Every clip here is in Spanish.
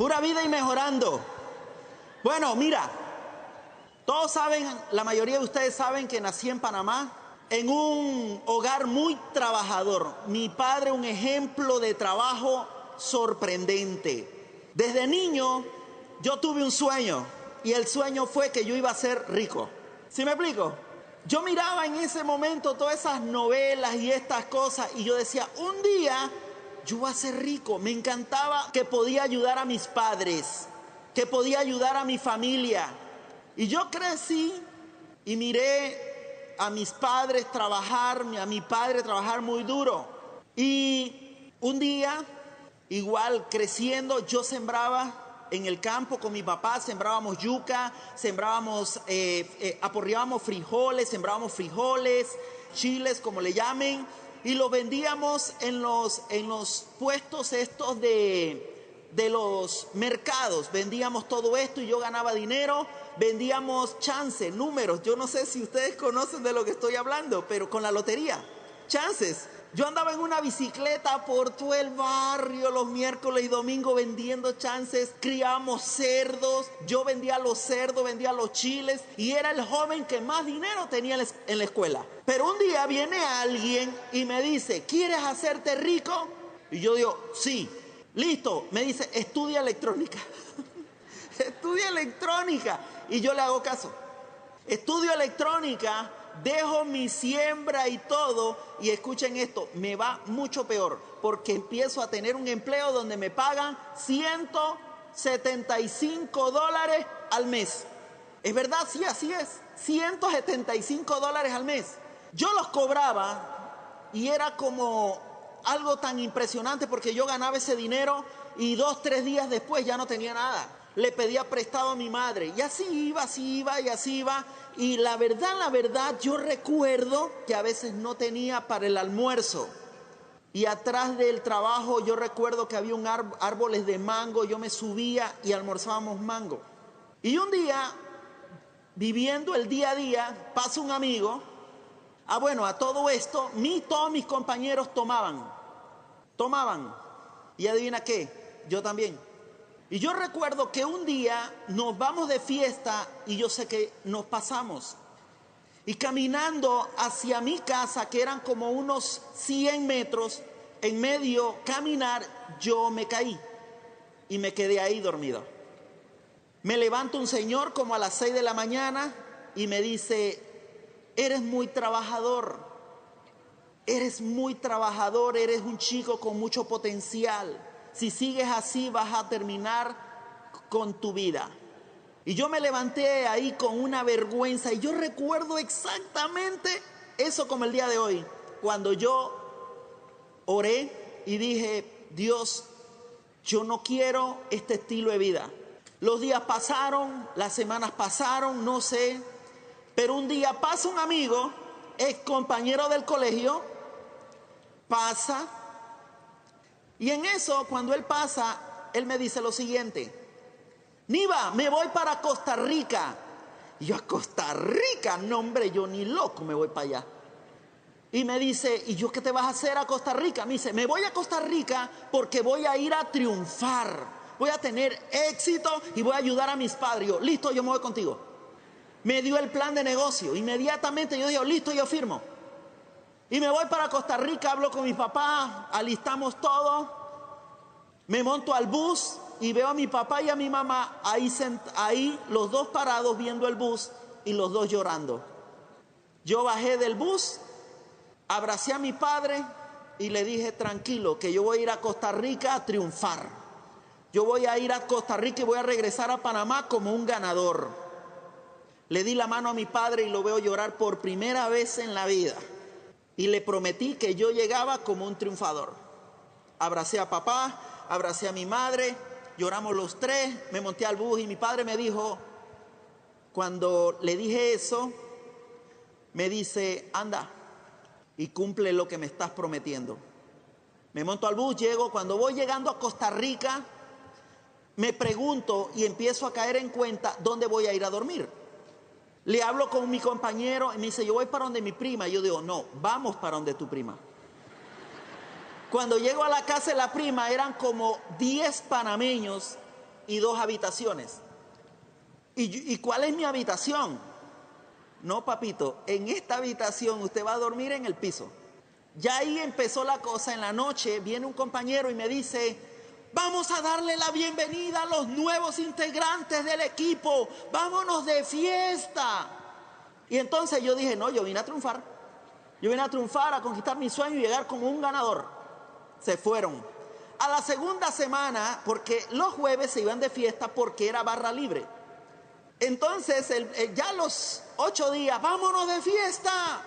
Pura vida y mejorando. Bueno, mira, todos saben, la mayoría de ustedes saben que nací en Panamá, en un hogar muy trabajador. Mi padre un ejemplo de trabajo sorprendente. Desde niño yo tuve un sueño y el sueño fue que yo iba a ser rico. ¿Sí me explico? Yo miraba en ese momento todas esas novelas y estas cosas y yo decía, un día yo voy a ser rico. Me encantaba que podía ayudar a mis padres, que podía ayudar a mi familia. Y yo crecí y miré a mis padres trabajar, a mi padre trabajar muy duro. Y un día, igual creciendo, yo sembraba en el campo con mi papá, sembrábamos yuca, sembrábamos, eh, eh, aporreábamos frijoles, sembrábamos frijoles, chiles, como le llamen, y los vendíamos en los, en los puestos estos de, de los mercados. Vendíamos todo esto y yo ganaba dinero, vendíamos chances, números. Yo no sé si ustedes conocen de lo que estoy hablando, pero con la lotería, chances. Yo andaba en una bicicleta por todo el barrio los miércoles y domingos vendiendo chances, criábamos cerdos, yo vendía los cerdos, vendía los chiles y era el joven que más dinero tenía en la escuela. Pero un día viene alguien y me dice, ¿quieres hacerte rico? Y yo digo, sí, listo, me dice, estudia electrónica. estudia electrónica. Y yo le hago caso. Estudio electrónica dejo mi siembra y todo, y escuchen esto, me va mucho peor, porque empiezo a tener un empleo donde me pagan 175 dólares al mes. ¿Es verdad? Sí, así es. 175 dólares al mes. Yo los cobraba y era como algo tan impresionante porque yo ganaba ese dinero y dos, tres días después ya no tenía nada. Le pedía prestado a mi madre y así iba, así iba y así iba y la verdad, la verdad, yo recuerdo que a veces no tenía para el almuerzo. Y atrás del trabajo yo recuerdo que había un árboles de mango, yo me subía y almorzábamos mango. Y un día, viviendo el día a día, pasa un amigo. Ah, bueno, a todo esto, mi, todos mis compañeros tomaban. Tomaban. Y adivina qué, yo también. Y yo recuerdo que un día nos vamos de fiesta y yo sé que nos pasamos. Y caminando hacia mi casa, que eran como unos 100 metros, en medio caminar, yo me caí y me quedé ahí dormido. Me levanta un señor como a las 6 de la mañana y me dice, eres muy trabajador, eres muy trabajador, eres un chico con mucho potencial si sigues así vas a terminar con tu vida. Y yo me levanté ahí con una vergüenza y yo recuerdo exactamente eso como el día de hoy, cuando yo oré y dije, Dios, yo no quiero este estilo de vida. Los días pasaron, las semanas pasaron, no sé, pero un día pasa un amigo, es compañero del colegio, pasa y en eso, cuando él pasa, él me dice lo siguiente, Niva, me voy para Costa Rica. Y yo a Costa Rica, no hombre, yo ni loco me voy para allá. Y me dice, ¿y yo qué te vas a hacer a Costa Rica? Me dice, me voy a Costa Rica porque voy a ir a triunfar, voy a tener éxito y voy a ayudar a mis padres. Yo, listo, yo me voy contigo. Me dio el plan de negocio. Inmediatamente yo digo, listo, yo firmo. Y me voy para Costa Rica, hablo con mi papá, alistamos todo. Me monto al bus y veo a mi papá y a mi mamá ahí, ahí los dos parados viendo el bus y los dos llorando. Yo bajé del bus, abracé a mi padre y le dije, tranquilo, que yo voy a ir a Costa Rica a triunfar. Yo voy a ir a Costa Rica y voy a regresar a Panamá como un ganador. Le di la mano a mi padre y lo veo llorar por primera vez en la vida y le prometí que yo llegaba como un triunfador. Abracé a papá, abracé a mi madre, lloramos los tres, me monté al bus y mi padre me dijo, cuando le dije eso, me dice, anda y cumple lo que me estás prometiendo. Me monto al bus, llego, cuando voy llegando a Costa Rica, me pregunto y empiezo a caer en cuenta dónde voy a ir a dormir. Le hablo con mi compañero y me dice, yo voy para donde mi prima. Y yo digo, no, vamos para donde tu prima. Cuando llego a la casa de la prima eran como 10 panameños y dos habitaciones. ¿Y, ¿Y cuál es mi habitación? No, papito, en esta habitación usted va a dormir en el piso. Ya ahí empezó la cosa. En la noche viene un compañero y me dice, vamos a darle la bienvenida a los nuevos integrantes del equipo. Vámonos de fiesta. Y entonces yo dije, no, yo vine a triunfar. Yo vine a triunfar, a conquistar mi sueño y llegar como un ganador. Se fueron. A la segunda semana, porque los jueves se iban de fiesta porque era barra libre. Entonces, ya los ocho días, vámonos de fiesta.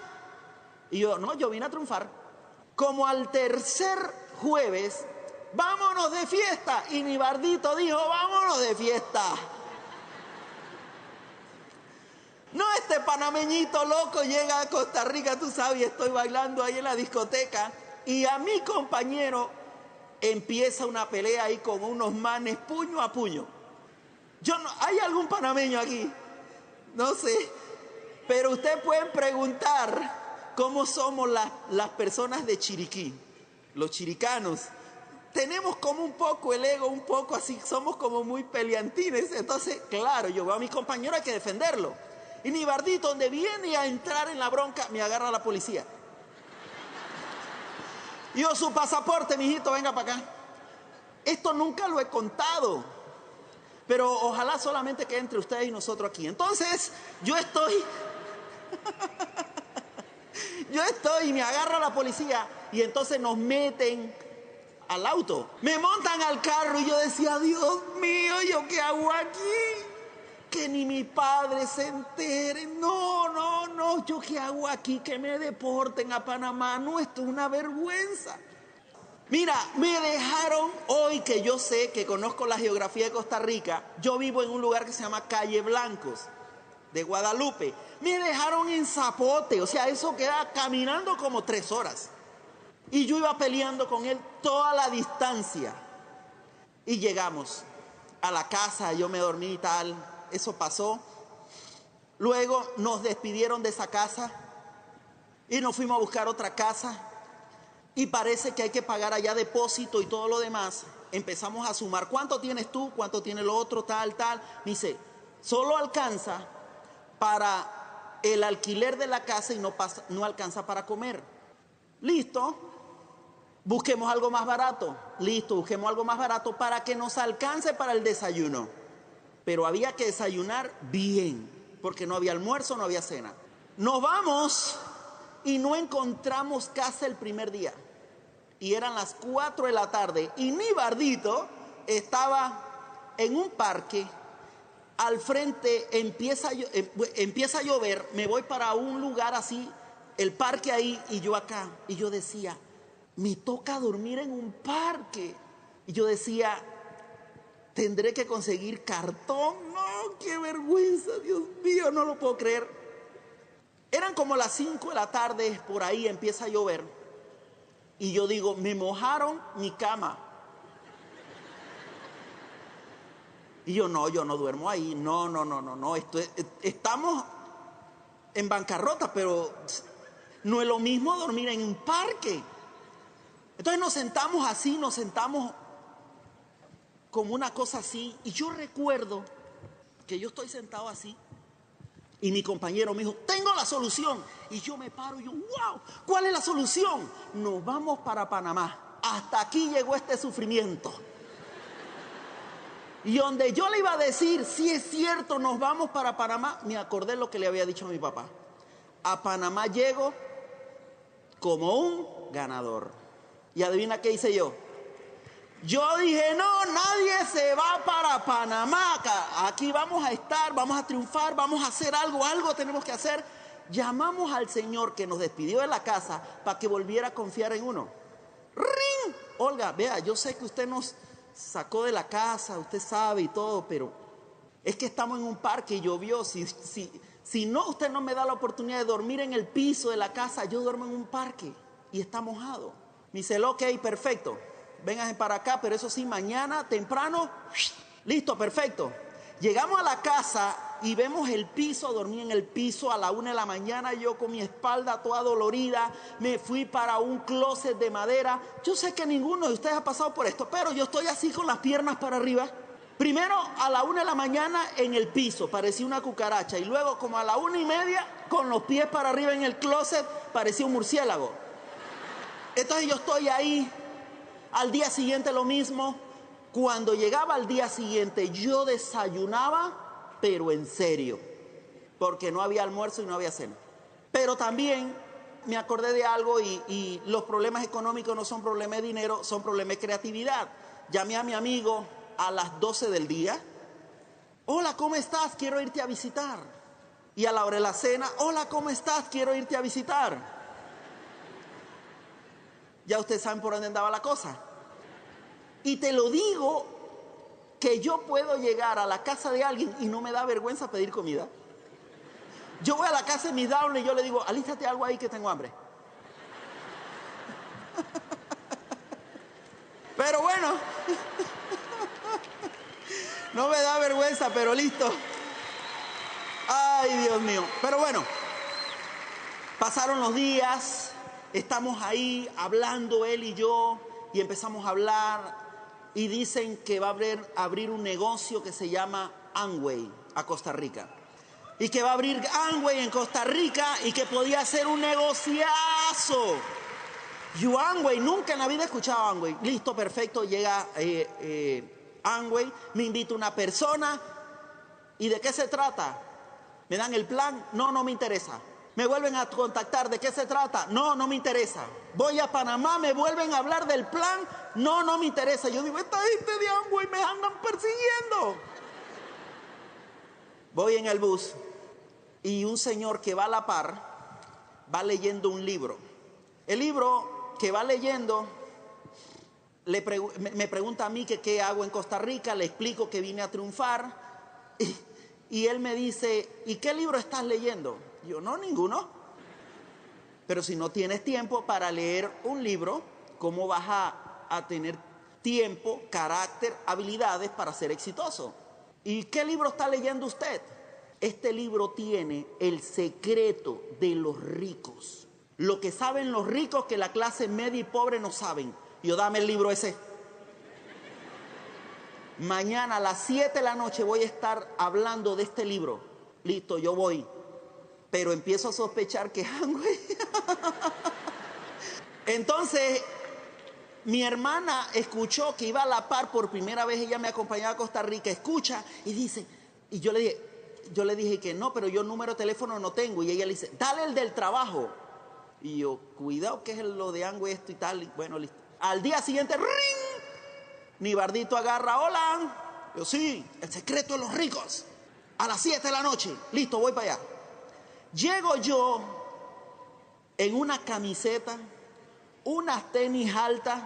Y yo, no, yo vine a triunfar. Como al tercer jueves, vámonos de fiesta. Y mi bardito dijo, vámonos de fiesta. No este panameñito loco llega a Costa Rica, tú sabes, estoy bailando ahí en la discoteca y a mi compañero empieza una pelea ahí con unos manes puño a puño. Yo no, ¿Hay algún panameño aquí? No sé. Pero ustedes pueden preguntar cómo somos las personas de Chiriquí, los chiricanos. Tenemos como un poco el ego, un poco así, somos como muy peleantines. Entonces, claro, yo veo a mi compañero, que defenderlo. Y mi bardito, donde viene a entrar en la bronca, me agarra la policía. Yo, su pasaporte, mijito, venga para acá. Esto nunca lo he contado. Pero ojalá solamente que entre ustedes y nosotros aquí. Entonces, yo estoy. yo estoy y me agarra la policía y entonces nos meten al auto. Me montan al carro y yo decía, Dios mío, ¿yo qué hago aquí? que ni mi padre se entere. No, no, no, yo qué hago aquí, que me deporten a Panamá. No, esto es una vergüenza. Mira, me dejaron hoy que yo sé que conozco la geografía de Costa Rica. Yo vivo en un lugar que se llama Calle Blancos, de Guadalupe. Me dejaron en Zapote, o sea, eso queda caminando como tres horas. Y yo iba peleando con él toda la distancia. Y llegamos a la casa, yo me dormí y tal eso pasó. Luego nos despidieron de esa casa y nos fuimos a buscar otra casa y parece que hay que pagar allá depósito y todo lo demás. Empezamos a sumar, ¿cuánto tienes tú? ¿Cuánto tiene el otro? Tal, tal. dice, solo alcanza para el alquiler de la casa y no, pasa, no alcanza para comer. Listo. Busquemos algo más barato. Listo, busquemos algo más barato para que nos alcance para el desayuno pero había que desayunar bien, porque no había almuerzo, no había cena. Nos vamos y no encontramos casa el primer día. Y eran las 4 de la tarde y mi bardito estaba en un parque. Al frente empieza, eh, empieza a llover, me voy para un lugar así, el parque ahí y yo acá. Y yo decía, me toca dormir en un parque. Y yo decía, Tendré que conseguir cartón. No, qué vergüenza, Dios mío, no lo puedo creer. Eran como las 5 de la tarde, por ahí empieza a llover. Y yo digo, me mojaron mi cama. Y yo, no, yo no duermo ahí. No, no, no, no, no. Estamos en bancarrota, pero no es lo mismo dormir en un parque. Entonces nos sentamos así, nos sentamos como una cosa así. Y yo recuerdo que yo estoy sentado así y mi compañero me dijo, tengo la solución. Y yo me paro y yo, wow, ¿cuál es la solución? Nos vamos para Panamá. Hasta aquí llegó este sufrimiento. Y donde yo le iba a decir, si es cierto, nos vamos para Panamá, me acordé lo que le había dicho a mi papá. A Panamá llego como un ganador. Y adivina qué hice yo. Yo dije, no, nadie se va para Panamá. Aquí vamos a estar, vamos a triunfar, vamos a hacer algo, algo tenemos que hacer. Llamamos al Señor que nos despidió de la casa para que volviera a confiar en uno. ¡Ring! Olga, vea, yo sé que usted nos sacó de la casa, usted sabe y todo, pero es que estamos en un parque y llovió. Si, si, si no, usted no me da la oportunidad de dormir en el piso de la casa, yo duermo en un parque y está mojado. Me dice, ok, perfecto vengan para acá, pero eso sí, mañana temprano, listo, perfecto. Llegamos a la casa y vemos el piso, dormí en el piso a la una de la mañana, yo con mi espalda toda dolorida, me fui para un closet de madera. Yo sé que ninguno de ustedes ha pasado por esto, pero yo estoy así con las piernas para arriba. Primero a la una de la mañana en el piso, parecía una cucaracha. Y luego como a la una y media, con los pies para arriba en el closet, parecía un murciélago. Entonces yo estoy ahí, al día siguiente lo mismo. Cuando llegaba al día siguiente, yo desayunaba, pero en serio, porque no había almuerzo y no había cena. Pero también me acordé de algo y, y los problemas económicos no son problemas de dinero, son problemas de creatividad. Llamé a mi amigo a las 12 del día. Hola, ¿cómo estás? Quiero irte a visitar. Y a la hora de la cena, hola, ¿cómo estás? Quiero irte a visitar. Ya ustedes saben por dónde andaba la cosa. Y te lo digo que yo puedo llegar a la casa de alguien y no me da vergüenza pedir comida. Yo voy a la casa de mi down y yo le digo, alístate algo ahí que tengo hambre. Pero bueno, no me da vergüenza, pero listo. Ay, Dios mío. Pero bueno, pasaron los días, estamos ahí hablando él y yo, y empezamos a hablar, y dicen que va a abrir, un negocio que se llama Amway a Costa Rica. Y que va a abrir Amway en Costa Rica y que podía ser un negociazo. Yo Amway, nunca en la vida he escuchado Amway. Listo, perfecto, llega eh, eh, Amway, me invita una persona. ¿Y de qué se trata? ¿Me dan el plan? No, no me interesa. Me vuelven a contactar, ¿de qué se trata? No, no me interesa. Voy a Panamá, me vuelven a hablar del plan. No, no me interesa. Yo digo, esta gente de Amway me andan persiguiendo. Voy en el bus y un señor que va a la par va leyendo un libro. El libro que va leyendo me, pregunta a mí qué hago en Costa Rica, le explico que vine a triunfar y, y él me dice, ¿y qué libro estás leyendo? Yo, no, ninguno. Pero si no tienes tiempo para leer un libro, ¿cómo vas a, tener tiempo, carácter, habilidades para ser exitoso? ¿Y qué libro está leyendo usted? Este libro tiene el secreto de los ricos. Lo que saben los ricos que la clase media y pobre no saben. Yo dame el libro ese. Mañana a las 7 de la noche voy a estar hablando de este libro. Listo, yo voy. Pero empiezo a sospechar que Amway. Entonces, mi hermana escuchó que iba a la par por primera vez, ella me acompañaba a Costa Rica, escucha y dice, y yo le dije, yo le dije que no, pero yo número de teléfono no tengo. Y ella le dice, dale el del trabajo. Y yo, cuidado que es lo de Amway esto y tal. Y bueno, listo. Al día siguiente, ring, Nibardito agarra, hola. Yo, sí, el secreto de los ricos. A las 7 de la noche, listo, voy para allá. Llego yo en una camiseta, unas tenis altas,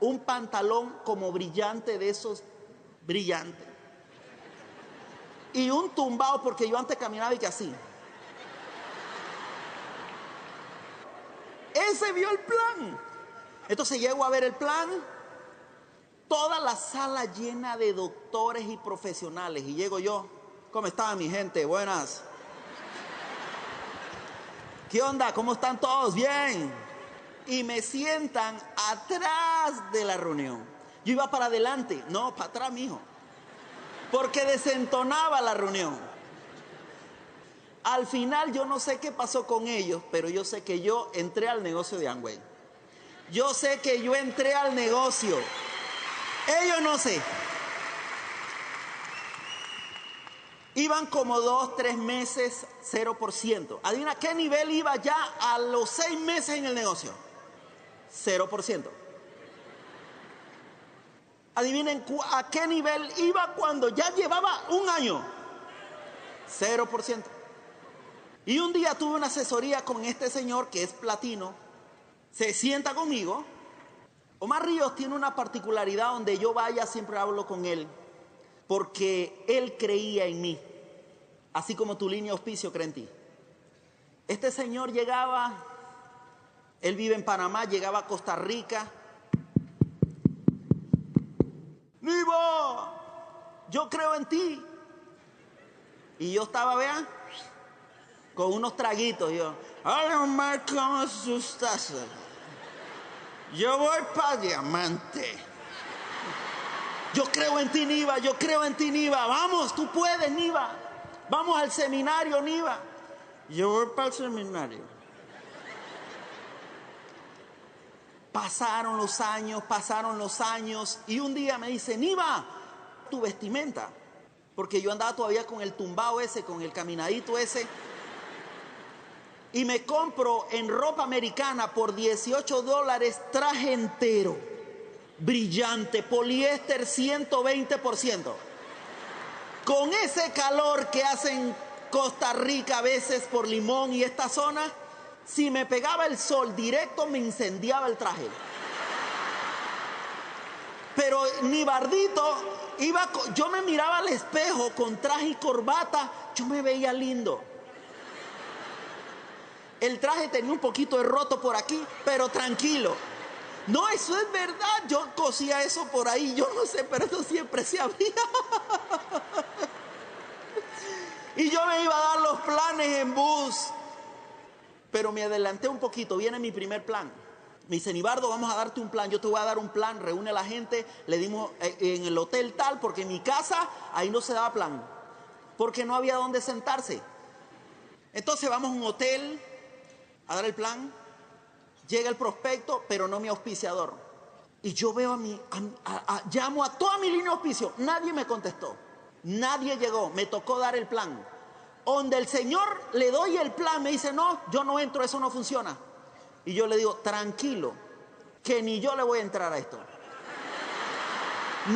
un pantalón como brillante de esos brillantes. Y un tumbado porque yo antes caminaba y que así. Ese vio el plan. Entonces llego a ver el plan. Toda la sala llena de doctores y profesionales. Y llego yo. ¿Cómo está mi gente? Buenas. ¿Qué onda? ¿Cómo están todos? Bien. Y me sientan atrás de la reunión. Yo iba para adelante. No, para atrás, mijo. Porque desentonaba la reunión. Al final yo no sé qué pasó con ellos, pero yo sé que yo entré al negocio de Amway. Yo sé que yo entré al negocio. Ellos no sé. Iban como dos, tres meses, 0%. Adivina qué nivel iba ya a los seis meses en el negocio. 0%. Adivinen a qué nivel iba cuando ya llevaba un año. 0%. Y un día tuve una asesoría con este señor que es platino. Se sienta conmigo. Omar Ríos tiene una particularidad donde yo vaya siempre hablo con él. Porque él creía en mí. Así como tu línea de auspicio cree en ti. Este señor llegaba, él vive en Panamá, llegaba a Costa Rica. Nivo, yo creo en ti. Y yo estaba, vean, con unos traguitos. Yo, hola Omar, ¿cómo estás? Yo voy para diamante. Yo creo en ti, Niva, yo creo en ti, Niva. Vamos, tú puedes, Niva. Vamos al seminario, Niva. Yo voy para el seminario. Pasaron los años, pasaron los años y un día me dice, Niva, tu vestimenta. Porque yo andaba todavía con el tumbao ese, con el caminadito ese. Y me compro en ropa americana por 18 dólares traje entero. Brillante, poliéster 120%. Con ese calor que hace en Costa Rica a veces por Limón y esta zona, si me pegaba el sol directo me incendiaba el traje. Pero ni bardito, iba, yo me miraba al espejo con traje y corbata, yo me veía lindo. El traje tenía un poquito de roto por aquí, pero tranquilo. No, eso es verdad. Yo cosía eso por ahí, yo no sé, pero eso siempre se abría. y yo me iba a dar los planes en bus. Pero me adelanté un poquito, viene mi primer plan. Me dice, Nibardo, vamos a darte un plan. Yo te voy a dar un plan. Reúne a la gente. Le dimos eh, en el hotel tal, porque en mi casa ahí no se daba plan. Porque no había dónde sentarse. Entonces vamos a un hotel a dar el plan. Llega el prospecto, pero no mi auspiciador. Y yo veo a mi, llamo a toda mi línea de auspicio. Nadie me contestó. Nadie llegó. Me tocó dar el plan. Donde el Señor le doy el plan, me dice, no, yo no entro, eso no funciona. Y yo le digo, tranquilo, que ni yo le voy a entrar a esto.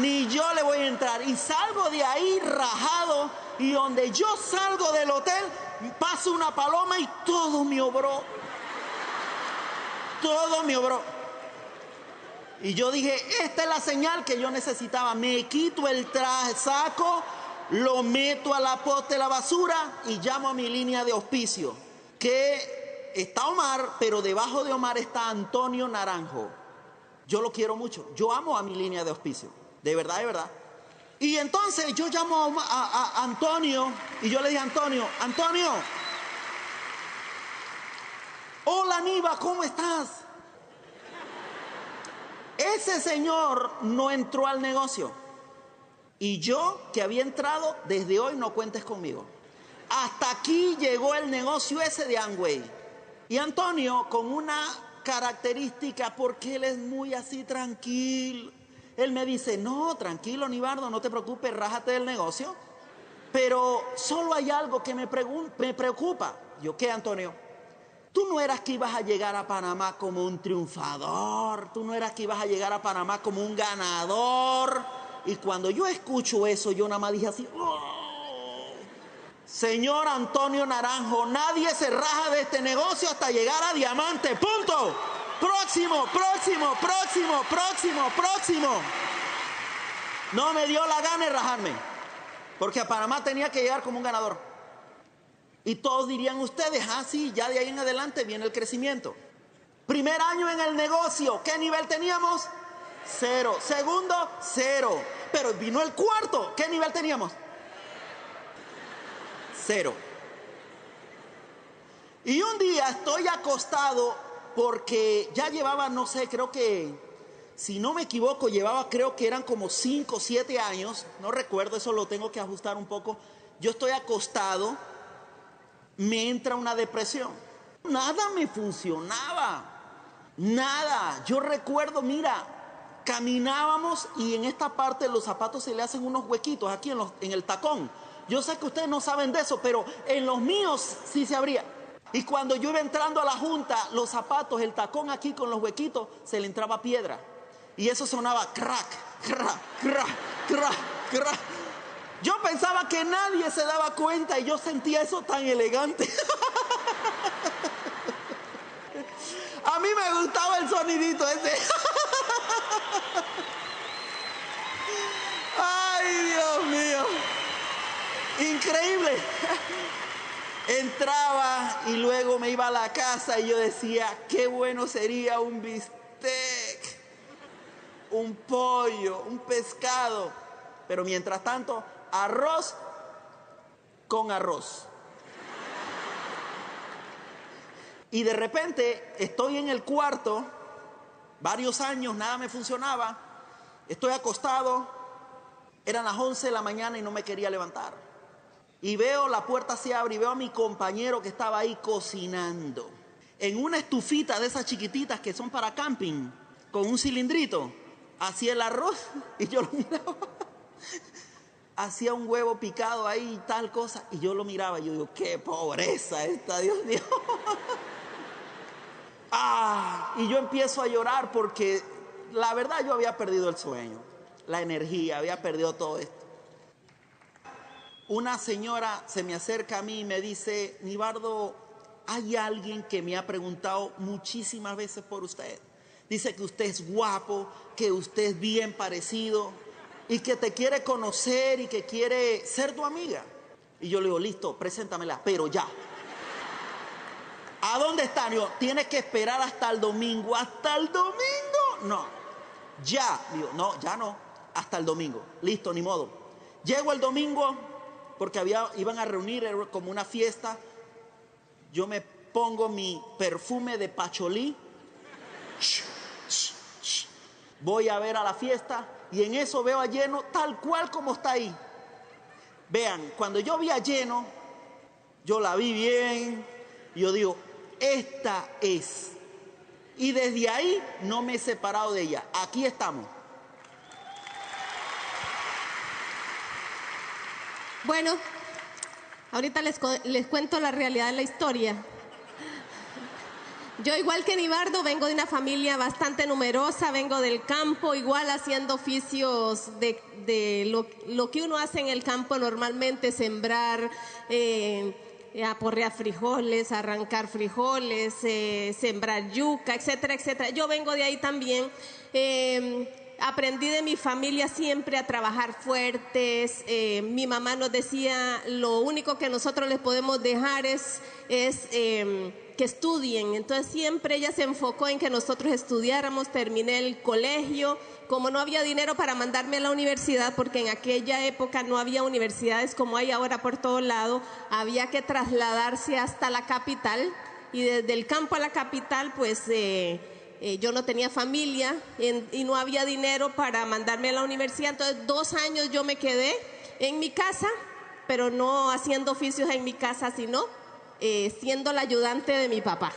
Ni yo le voy a entrar. Y salgo de ahí rajado. Y donde yo salgo del hotel, paso una paloma y todo me obró. Todo me obró. Y yo dije, esta es la señal que yo necesitaba. Me quito el traje, saco, lo meto a la poste de la basura y llamo a mi línea de auspicio. Que está Omar, pero debajo de Omar está Antonio Naranjo. Yo lo quiero mucho. Yo amo a mi línea de auspicio. De verdad, de verdad. Y entonces yo llamo a, a Antonio y yo le dije, Antonio, Antonio, hola Niva, ¿cómo estás? Ese señor no entró al negocio. Y yo, que había entrado, desde hoy no cuentes conmigo. Hasta aquí llegó el negocio ese de Angway. Y Antonio, con una característica, porque él es muy así tranquilo. Él me dice, no, tranquilo, Nibardo, no te preocupes, rájate del negocio. Pero solo hay algo que me, me preocupa. Yo, ¿qué, Antonio? Tú no eras que ibas a llegar a Panamá como un triunfador, tú no eras que ibas a llegar a Panamá como un ganador. Y cuando yo escucho eso, yo nada más dije así, oh, señor Antonio Naranjo, nadie se raja de este negocio hasta llegar a diamante, punto. Próximo, próximo, próximo, próximo, próximo. No me dio la gana de rajarme, porque a Panamá tenía que llegar como un ganador. Y todos dirían ustedes, ah, sí, ya de ahí en adelante viene el crecimiento. Primer año en el negocio, ¿qué nivel teníamos? Cero. Segundo, cero. Pero vino el cuarto, ¿qué nivel teníamos? Cero. Y un día estoy acostado porque ya llevaba, no sé, creo que, si no me equivoco, llevaba, creo que eran como cinco o 7 años, no recuerdo, eso lo tengo que ajustar un poco. Yo estoy acostado me entra una depresión. Nada me funcionaba. Nada. Yo recuerdo, mira, caminábamos y en esta parte los zapatos se le hacen unos huequitos aquí en, en el tacón. Yo sé que ustedes no saben de eso, pero en los míos sí se abría. Y cuando yo iba entrando a la junta, los zapatos, el tacón aquí con los huequitos, se le entraba piedra. Y eso sonaba crack, crack, crack, crack, crack. Yo pensaba que nadie se daba cuenta y yo sentía eso tan elegante. A mí me gustaba el sonidito ese. Ay, Dios mío. Increíble. Entraba y luego me iba a la casa y yo decía, qué bueno sería un bistec, un pollo, un pescado. Pero mientras tanto, arroz con arroz. Y de repente estoy en el cuarto, varios años, nada me funcionaba, estoy acostado Eran las 11 de la mañana y no me quería levantar. Y veo la puerta se abre y veo a mi compañero que estaba ahí cocinando. En una estufita de esas chiquititas que son para camping, con un cilindrito. Hacía el arroz y yo lo miraba. Hacía un huevo picado ahí y tal cosa. Y yo lo miraba y yo digo, qué pobreza esta, Dios mío. ah, y yo empiezo a llorar porque la verdad yo había perdido el sueño, la energía, había perdido todo esto. Una señora se me acerca a mí y me dice, Nibardo, hay alguien que me ha preguntado muchísimas veces por usted. Dice que usted es guapo, que usted es bien parecido y que te quiere conocer y que quiere ser tu amiga. Y yo le digo, listo, preséntamela, pero ya. ¿A dónde está? Digo, tienes que esperar hasta el domingo. ¿Hasta el domingo? No. Ya. Digo, no, ya no. Hasta el domingo. Listo, ni modo. Llego el domingo porque había, iban a reunir como una fiesta. Yo me pongo mi perfume de pacholí voy a ver a la fiesta y en eso veo a lleno tal cual como está ahí. Vean, cuando yo vi a lleno, yo la vi bien, y yo digo, esta es. Y desde ahí no me he separado de ella. Aquí estamos. Bueno, ahorita les, les cuento la realidad de la historia. Yo igual que Nibardo vengo de una familia bastante numerosa, vengo del campo, igual haciendo oficios de, lo, que uno hace en el campo normalmente, sembrar, eh, aporrear frijoles, arrancar frijoles, eh, sembrar yuca, etcétera, etcétera. Yo vengo de ahí también. Eh, aprendí de mi familia siempre a trabajar fuertes. Eh, mi mamá nos decía, lo único que nosotros les podemos dejar es, em, que estudien. Entonces siempre ella se enfocó en que nosotros estudiáramos, terminé el colegio. Como no había dinero para mandarme a la universidad, porque en aquella época no había universidades como hay ahora por todo lado, había que trasladarse hasta la capital y desde el campo a la capital, pues eh, eh, yo no tenía familia y no había dinero para mandarme a la universidad. Entonces dos años yo me quedé en mi casa, pero no haciendo oficios en mi casa, sino eh, siendo la ayudante de mi papá.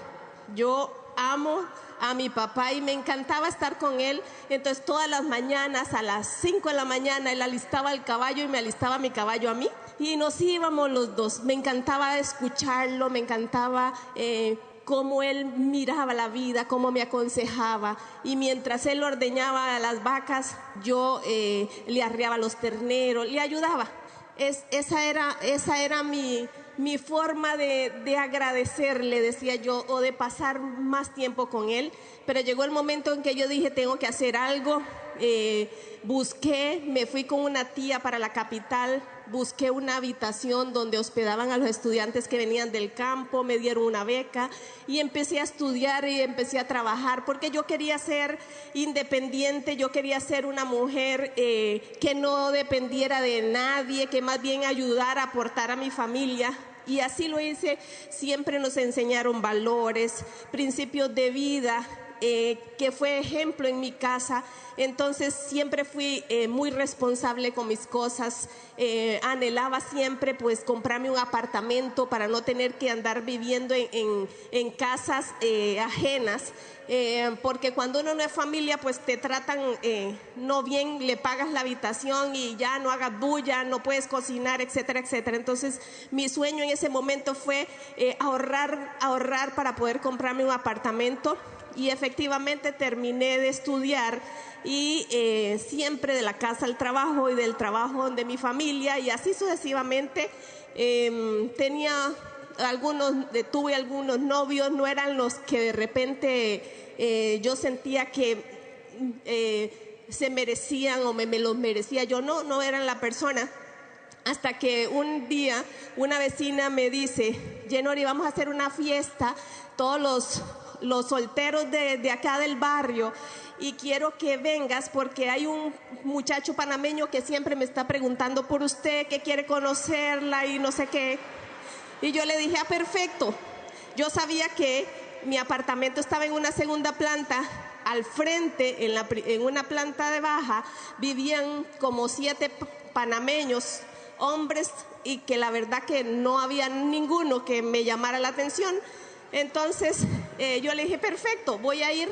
Yo amo a mi papá y me encantaba estar con él. Entonces todas las mañanas, a las 5 de la mañana, él alistaba el caballo y me alistaba mi caballo a mí. Y nos íbamos los dos. Me encantaba escucharlo, me encantaba... Eh, cómo él miraba la vida, cómo me aconsejaba. Y mientras él ordeñaba a las vacas, yo eh, le arreaba los terneros, le ayudaba. Es, esa, era, esa era mi, mi forma de, de, agradecerle, decía yo, o de pasar más tiempo con él. Pero llegó el momento en que yo dije, tengo que hacer algo. Eh, busqué, me fui con una tía para la capital, busqué una habitación donde hospedaban a los estudiantes que venían del campo, me dieron una beca y empecé a estudiar y empecé a trabajar porque yo quería ser independiente, yo quería ser una mujer eh, que no dependiera de nadie, que más bien ayudara a aportar a mi familia. Y así lo hice, siempre nos enseñaron valores, principios de vida, eh, que fue ejemplo en mi casa. Entonces siempre fui eh, muy responsable con mis cosas. Eh, anhelaba siempre pues comprarme un apartamento para no tener que andar viviendo en, casas ajenas. porque cuando uno no es familia, pues te tratan no bien, le pagas la habitación y ya no hagas bulla, no puedes cocinar, etcétera, etcétera. Entonces, mi sueño en ese momento fue ahorrar, ahorrar para poder comprarme un apartamento y efectivamente terminé de estudiar y eh, siempre de la casa al trabajo y del trabajo de mi familia y así sucesivamente em, tenía algunos, tuve algunos novios, no eran los que de repente eh, yo sentía que eh, se merecían o me, los merecía, yo no, no eran la persona. Hasta que un día una vecina me dice, Jenori, vamos a hacer una fiesta, todos los los solteros de, acá del barrio y quiero que vengas porque hay un muchacho panameño que siempre me está preguntando por usted, que quiere conocerla y no sé qué. Y yo le dije, ah, perfecto. Yo sabía que mi apartamento estaba en una segunda planta al frente, en, una planta de baja, vivían como siete panameños, hombres, y que la verdad que no había ninguno que me llamara la atención. Entonces eh, yo le dije, perfecto, voy a ir,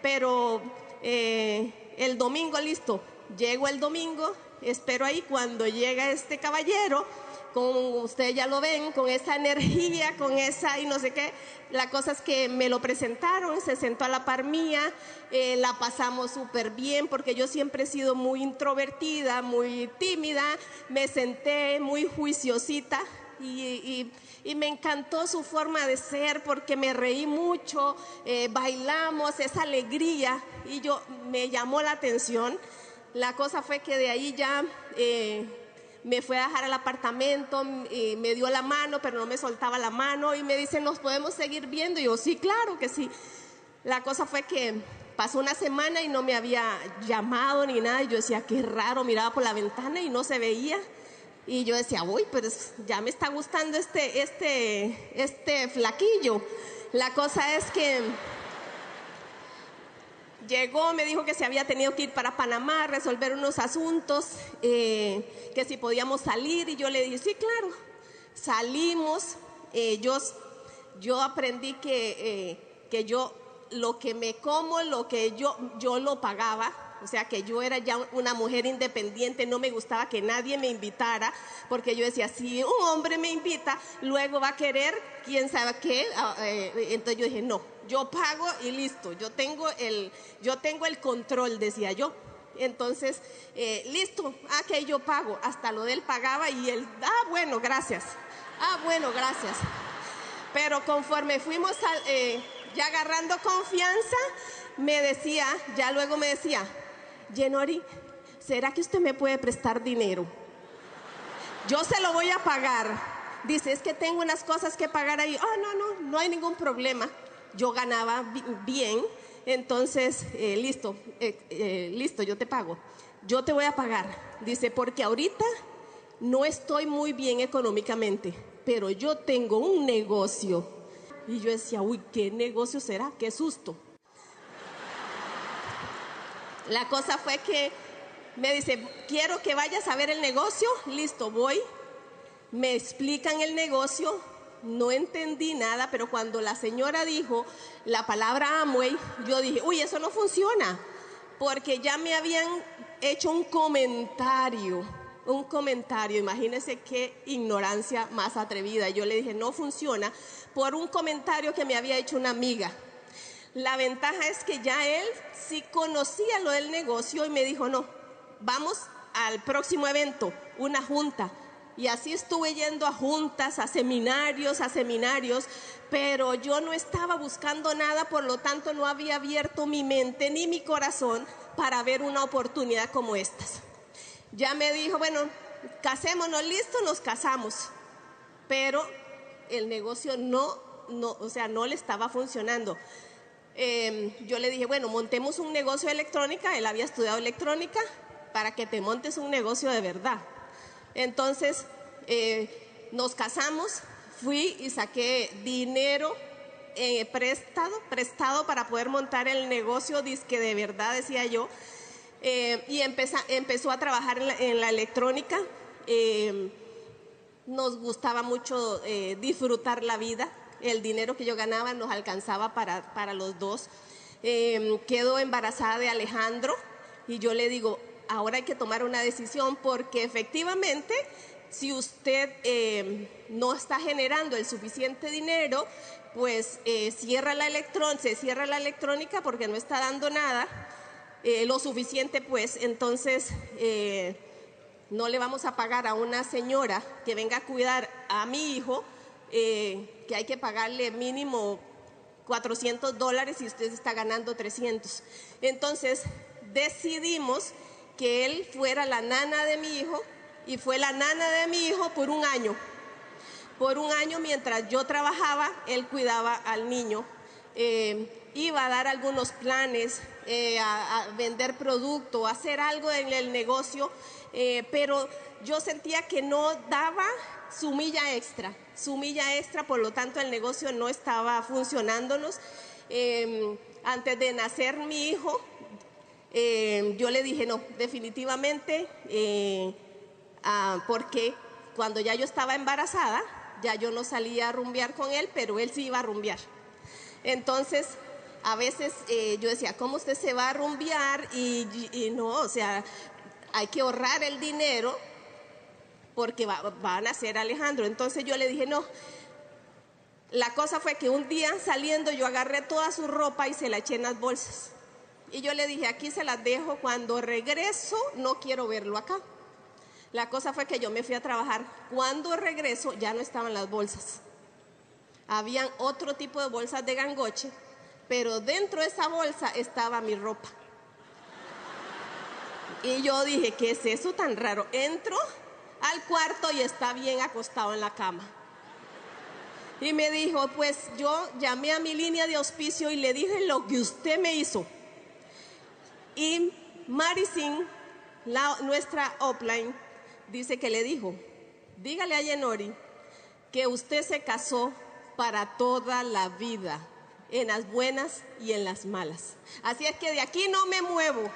pero eh, el domingo listo. Llego el domingo, espero ahí cuando llega este caballero, con ustedes ya lo ven, con esa energía, con esa y no sé qué. La cosa es que me lo presentaron, se sentó a la par mía, eh, la pasamos súper bien porque yo siempre he sido muy introvertida, muy tímida, me senté muy juiciosita y, me encantó su forma de ser porque me reí mucho, eh, bailamos, esa alegría y yo me llamó la atención. La cosa fue que de ahí ya... Eh, me fue a dejar al apartamento me dio la mano, pero no me soltaba la mano y me dice, ¿nos podemos seguir viendo? Y yo, sí, claro que sí. La cosa fue que pasó una semana y no me había llamado ni nada y yo decía, qué raro, miraba por la ventana y no se veía. Y yo decía, uy, pero ya me está gustando este, este, este flaquillo. La cosa es que Llegó, me dijo que se había tenido que ir para Panamá resolver unos asuntos, eh, que si podíamos salir y yo le dije, sí, claro, salimos. Eh, yo, yo aprendí que, eh, que yo lo que me como, lo que yo, yo lo pagaba, o sea que yo era ya una mujer independiente, no me gustaba que nadie me invitara, porque yo decía, si un hombre me invita, luego va a querer, quién sabe qué, ah, entonces yo dije, no, yo pago y listo, yo tengo el, yo tengo el control, decía yo. Entonces, eh, listo, ah, que yo pago, hasta lo de él pagaba y él, ah, bueno, gracias, ah, bueno, gracias. Pero conforme fuimos eh, ya agarrando confianza, me decía, ya luego me decía, Jenori, ¿será que usted me puede prestar dinero? Yo se lo voy a pagar. Dice, es que tengo unas cosas que pagar ahí. Ah, no, no, no hay ningún problema yo ganaba bien, entonces, eh, listo, eh, eh, listo, yo te pago. Yo te voy a pagar. Dice, porque ahorita no estoy muy bien económicamente, pero yo tengo un negocio. Y yo decía, uy, ¿qué negocio será? Qué susto. La cosa fue que me dice, quiero que vayas a ver el negocio. Listo, voy. Me explican el negocio, no entendí nada, pero cuando la señora dijo la palabra Amway, yo dije, uy, eso no funciona, porque ya me habían hecho un comentario, un comentario, imagínense qué ignorancia más atrevida. Yo le dije, no funciona, por un comentario que me había hecho una amiga. La ventaja es que ya él sí conocía lo del negocio y me dijo, no, vamos al próximo evento, una junta y así estuve yendo a juntas, a seminarios, a seminarios, pero yo no estaba buscando nada, por lo tanto no había abierto mi mente ni mi corazón para ver una oportunidad como estas. Ya me dijo, bueno, casémonos, listo, nos casamos, pero el negocio no, no, o sea, no le estaba funcionando. Em, yo le dije, bueno, montemos un negocio de electrónica, él había estudiado electrónica, para que te montes un negocio de verdad. Entonces, eh, nos casamos, fui y saqué dinero eh, prestado, prestado para poder montar el negocio, disque de verdad, decía yo, eh, y empezó a trabajar en la, electrónica. nos gustaba mucho disfrutar la vida, el dinero que yo ganaba nos alcanzaba para, para los dos. quedo embarazada de Alejandro y yo le digo, ahora hay que tomar una decisión porque efectivamente si usted eh, no está generando el suficiente dinero, pues eh, cierra la electrón, se cierra la electrónica porque no está dando nada, eh, lo suficiente pues, entonces no le vamos a pagar a una señora que venga a cuidar a mi hijo, que hay que pagarle mínimo 400 dólares y usted está ganando 300. Entonces decidimos que él fuera la nana de mi hijo y fue la nana de mi hijo por un año. Por un año mientras yo trabajaba, él cuidaba al niño. Eh, iba a dar algunos planes, eh, a, vender producto, a hacer algo en el negocio, eh, pero yo sentía que no daba su milla extra, su milla extra, por lo tanto el negocio no estaba funcionándonos. antes de nacer mi hijo, eh, yo le dije, no, definitivamente, eh, ah, porque cuando ya yo estaba embarazada, ya yo no salía a rumbear con él, pero él sí iba a rumbear. Entonces, a veces eh, yo decía, ¿cómo usted se va a rumbear? Y, y no, o sea, hay que ahorrar el dinero porque va, va a nacer Alejandro. Entonces yo le dije, no, la cosa fue que un día saliendo yo agarré toda su ropa y se la eché en las bolsas. Y yo le dije, aquí se las dejo, cuando regreso no quiero verlo acá. La cosa fue que yo me fui a trabajar. Cuando regreso ya no estaban las bolsas. Habían otro tipo de bolsas de gangoche, pero dentro de esa bolsa estaba mi ropa. Y yo dije, ¿qué es eso tan raro? Entro al cuarto y está bien acostado en la cama. Y me dijo, pues yo llamé a mi línea de auspicio y le dije lo que usted me hizo. Y Marisin, la, nuestra offline, dice que le dijo, dígale a Yenori que usted se casó para toda la vida, en las buenas y en las malas. Así es que de aquí no me muevo.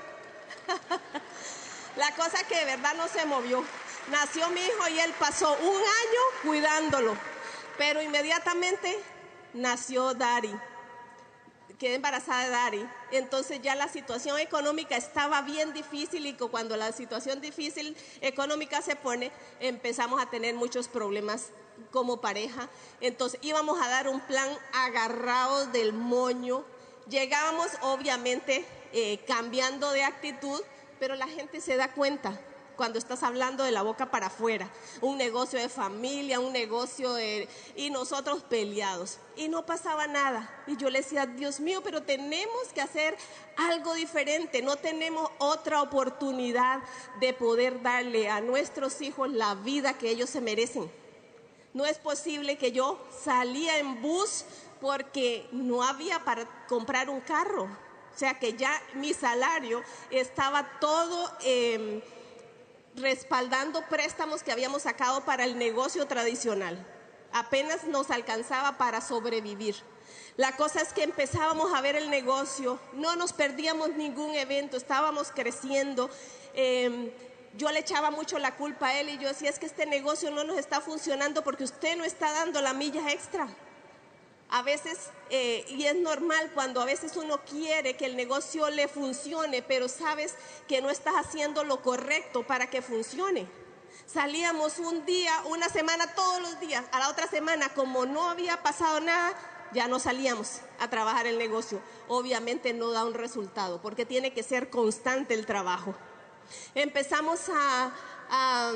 la cosa que de verdad no se movió. Nació mi hijo y él pasó un año cuidándolo, pero inmediatamente nació Dari quedé embarazada de Dari. Entonces ya la situación económica estaba bien difícil y cuando la situación difícil económica se pone, empezamos a tener muchos problemas como pareja. Entonces íbamos a dar un plan agarrado del moño. Llegábamos obviamente eh, cambiando de actitud, pero la gente se da cuenta cuando estás hablando de la boca para afuera. Un negocio de familia, un negocio de... y nosotros peleados. Y no pasaba nada. Y yo le decía, Dios mío, pero tenemos que hacer algo diferente. No tenemos otra oportunidad de poder darle a nuestros hijos la vida que ellos se merecen. No es posible que yo salía en bus porque no había para comprar un carro. O sea que ya mi salario estaba todo... Eh, respaldando préstamos que habíamos sacado para el negocio tradicional. Apenas nos alcanzaba para sobrevivir. La cosa es que empezábamos a ver el negocio, no nos perdíamos ningún evento, estábamos creciendo. Em, yo le echaba mucho la culpa a él y yo decía, es que este negocio no nos está funcionando porque usted no está dando la milla extra. A veces, eh, y es normal cuando a veces uno quiere que el negocio le funcione, pero sabes que no estás haciendo lo correcto para que funcione. Salíamos un día, una semana, todos los días. A la otra semana, como no había pasado nada, ya no salíamos a trabajar el negocio. Obviamente no da un resultado, porque tiene que ser constante el trabajo. Empezamos a, a,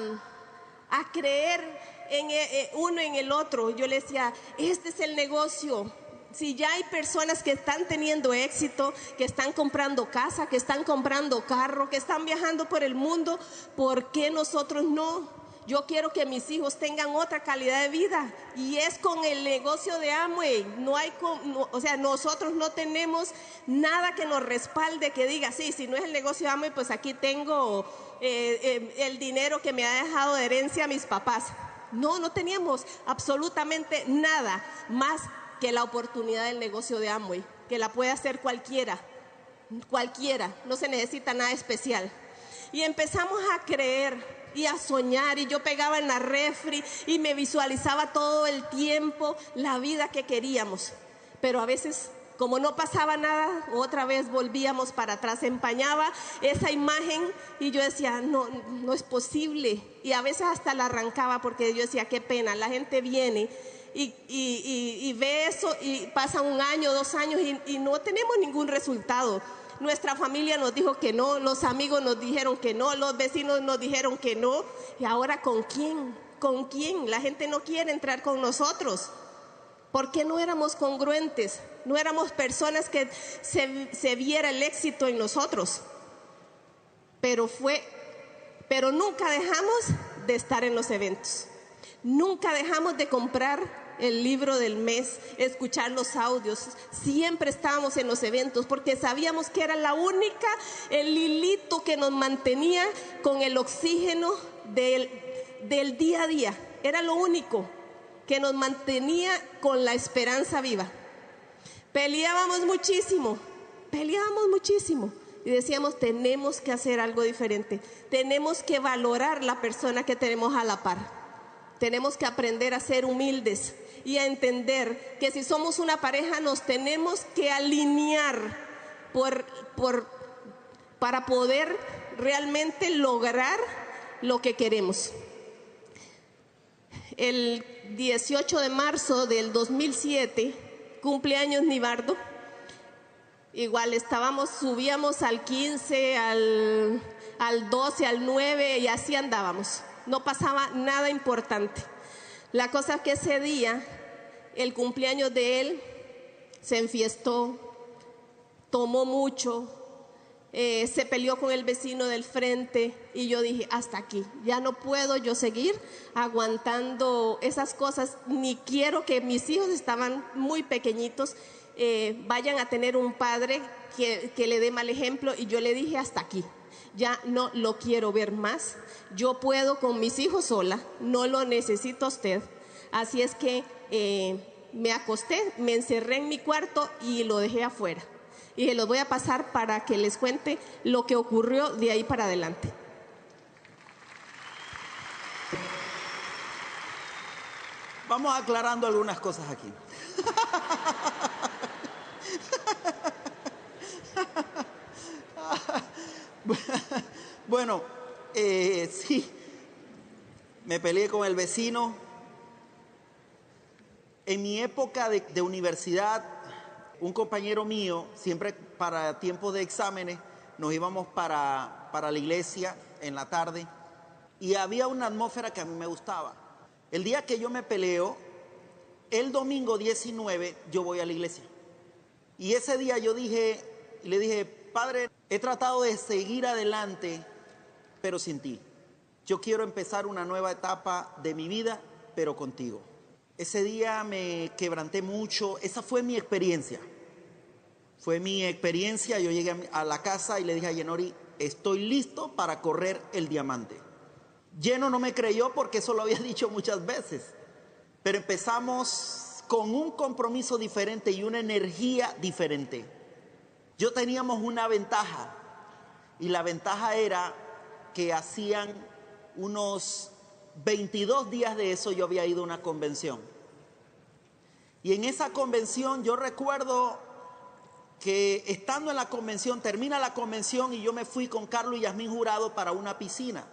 a creer en eh, eh, uno en el otro. Yo le decía, este es el negocio. Si ya hay personas que están teniendo éxito, que están comprando casa, que están comprando carro, que están viajando por el mundo, ¿por qué nosotros no? Yo quiero que mis hijos tengan otra calidad de vida y es con el negocio de Amway. No hay, o sea, nosotros no tenemos nada que nos respalde que diga, sí, si no es el negocio de Amway, pues aquí tengo eh, el dinero que me ha dejado de herencia mis papás. No, no teníamos absolutamente nada más que la oportunidad del negocio de Amway, que la puede hacer cualquiera, cualquiera, no se necesita nada especial. Y empezamos a creer y a soñar y yo pegaba en la refri y me visualizaba todo el tiempo la vida que queríamos. Pero a veces como no pasaba nada, otra vez volvíamos para atrás, empañaba esa imagen y yo decía, no, no es posible. Y a veces hasta la arrancaba porque yo decía, qué pena, la gente viene y, y, ve eso y pasa un año, dos años y, no tenemos ningún resultado. Nuestra familia nos dijo que no, los amigos nos dijeron que no, los vecinos nos dijeron que no. ¿Y ahora con quién? ¿Con quién? La gente no quiere entrar con nosotros. ¿Por qué no éramos congruentes? No éramos personas que se, viera el éxito en nosotros. Pero fue, pero nunca dejamos de estar en los eventos. Nunca dejamos de comprar el libro del mes, escuchar los audios. Siempre estábamos en los eventos porque sabíamos que era la única, el hilito que nos mantenía con el oxígeno del, del día a día. Era lo único que nos mantenía con la esperanza viva. Peleábamos muchísimo, peleábamos muchísimo. Y decíamos, tenemos que hacer algo diferente. Tenemos que valorar la persona que tenemos a la par. Tenemos que aprender a ser humildes y a entender que si somos una pareja nos tenemos que alinear por, por, para poder realmente lograr lo que queremos. El 18 de marzo del 2007, cumpleaños Nibardo, igual estábamos, subíamos al 15, al, al 12, al 9 y así andábamos. No pasaba nada importante. La cosa es que ese día, el cumpleaños de él, se enfiestó, tomó mucho, eh, se peleó con el vecino del frente y yo dije, hasta aquí, ya no puedo yo seguir aguantando esas cosas, ni quiero que mis hijos estaban muy pequeñitos, eh, vayan a tener un padre que, que le dé mal ejemplo y yo le dije, hasta aquí, ya no lo quiero ver más, yo puedo con mis hijos sola, no lo necesito a usted, así es que eh, me acosté, me encerré en mi cuarto y lo dejé afuera y se los voy a pasar para que les cuente lo que ocurrió de ahí para adelante. Vamos aclarando algunas cosas aquí. Bueno, eh, sí, me peleé con el vecino. En mi época de, de universidad un compañero mío, siempre para tiempos de exámenes, nos íbamos para, para la iglesia en la tarde y había una atmósfera que a mí me gustaba. El día que yo me peleo, el domingo 19, yo voy a la iglesia. Y ese día yo dije, le dije, Padre, he tratado de seguir adelante, pero sin ti. Yo quiero empezar una nueva etapa de mi vida, pero contigo. Ese día me quebranté mucho, esa fue mi experiencia. Fue mi experiencia, yo llegué a la casa y le dije a Yenori, estoy listo para correr el diamante. Lleno no me creyó porque eso lo había dicho muchas veces, pero empezamos con un compromiso diferente y una energía diferente. Yo teníamos una ventaja y la ventaja era que hacían unos 22 días de eso yo había ido a una convención. Y en esa convención yo recuerdo que estando en la convención, termina la convención y yo me fui con Carlos y Yasmín Jurado para una piscina.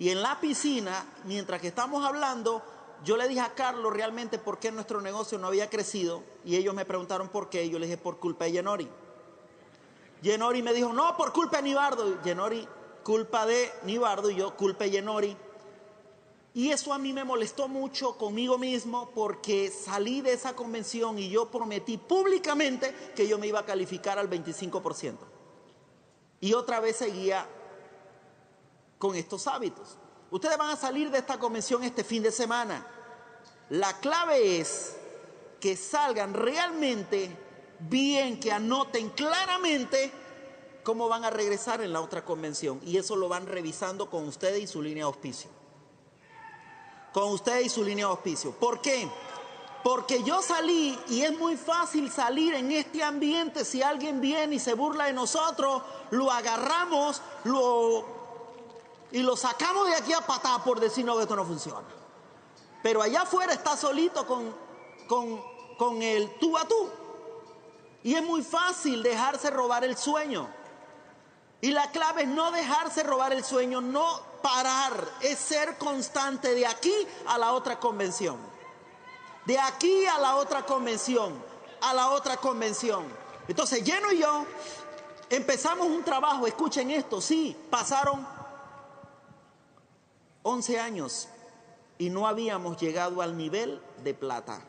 Y en la piscina, mientras que estamos hablando, yo le dije a Carlos realmente por qué nuestro negocio no había crecido. Y ellos me preguntaron por qué. Y yo le dije por culpa de Yenori. Yenori me dijo, no, por culpa de Nibardo. Yenori, culpa de Nibardo. Y yo, culpa de Yenori. Y eso a mí me molestó mucho conmigo mismo porque salí de esa convención y yo prometí públicamente que yo me iba a calificar al 25%. Y otra vez seguía con estos hábitos. Ustedes van a salir de esta convención este fin de semana. La clave es que salgan realmente bien, que anoten claramente cómo van a regresar en la otra convención. Y eso lo van revisando con ustedes y su línea de auspicio con usted y su línea de auspicio. ¿Por qué? Porque yo salí y es muy fácil salir en este ambiente. Si alguien viene y se burla de nosotros, lo agarramos lo, y lo sacamos de aquí a patada por decirnos que esto no funciona. Pero allá afuera está solito con, con, con el tú a tú. Y es muy fácil dejarse robar el sueño. Y la clave es no dejarse robar el sueño, no parar, es ser constante de aquí a la otra convención. De aquí a la otra convención, a la otra convención. Entonces, Lleno y yo empezamos un trabajo, escuchen esto, sí, pasaron 11 años y no habíamos llegado al nivel de plata,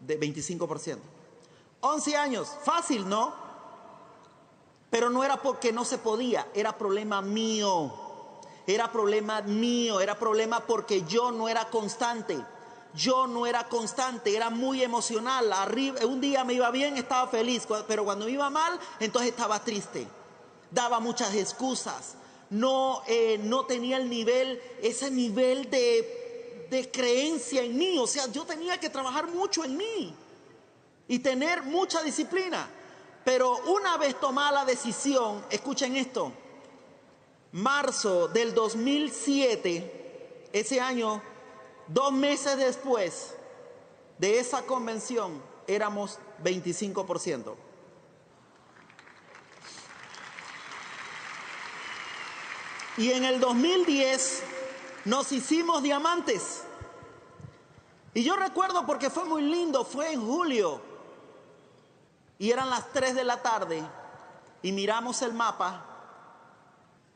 de 25%. 11 años, fácil, ¿no? Pero no era porque no se podía, era problema mío. Era problema mío, era problema porque yo no era constante. Yo no era constante, era muy emocional. Arriba, un día me iba bien, estaba feliz, pero cuando me iba mal, entonces estaba triste. Daba muchas excusas. No, eh, no tenía el nivel, ese nivel de, de creencia en mí. O sea, yo tenía que trabajar mucho en mí y tener mucha disciplina. Pero una vez tomada la decisión, escuchen esto, marzo del 2007, ese año, dos meses después de esa convención, éramos 25%. Y en el 2010 nos hicimos diamantes. Y yo recuerdo porque fue muy lindo, fue en julio. Y eran las 3 de la tarde y miramos el mapa.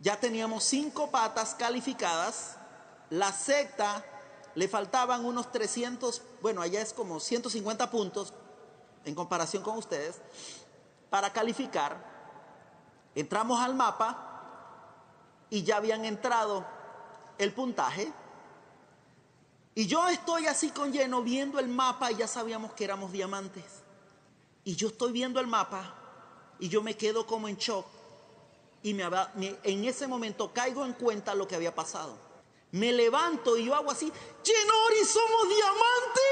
Ya teníamos cinco patas calificadas. La secta le faltaban unos 300, bueno, allá es como 150 puntos en comparación con ustedes, para calificar. Entramos al mapa y ya habían entrado el puntaje. Y yo estoy así con lleno viendo el mapa y ya sabíamos que éramos diamantes. Y yo estoy viendo el mapa y yo me quedo como en shock. Y en ese momento caigo en cuenta lo que había pasado. Me levanto y yo hago así, Genori, somos diamantes.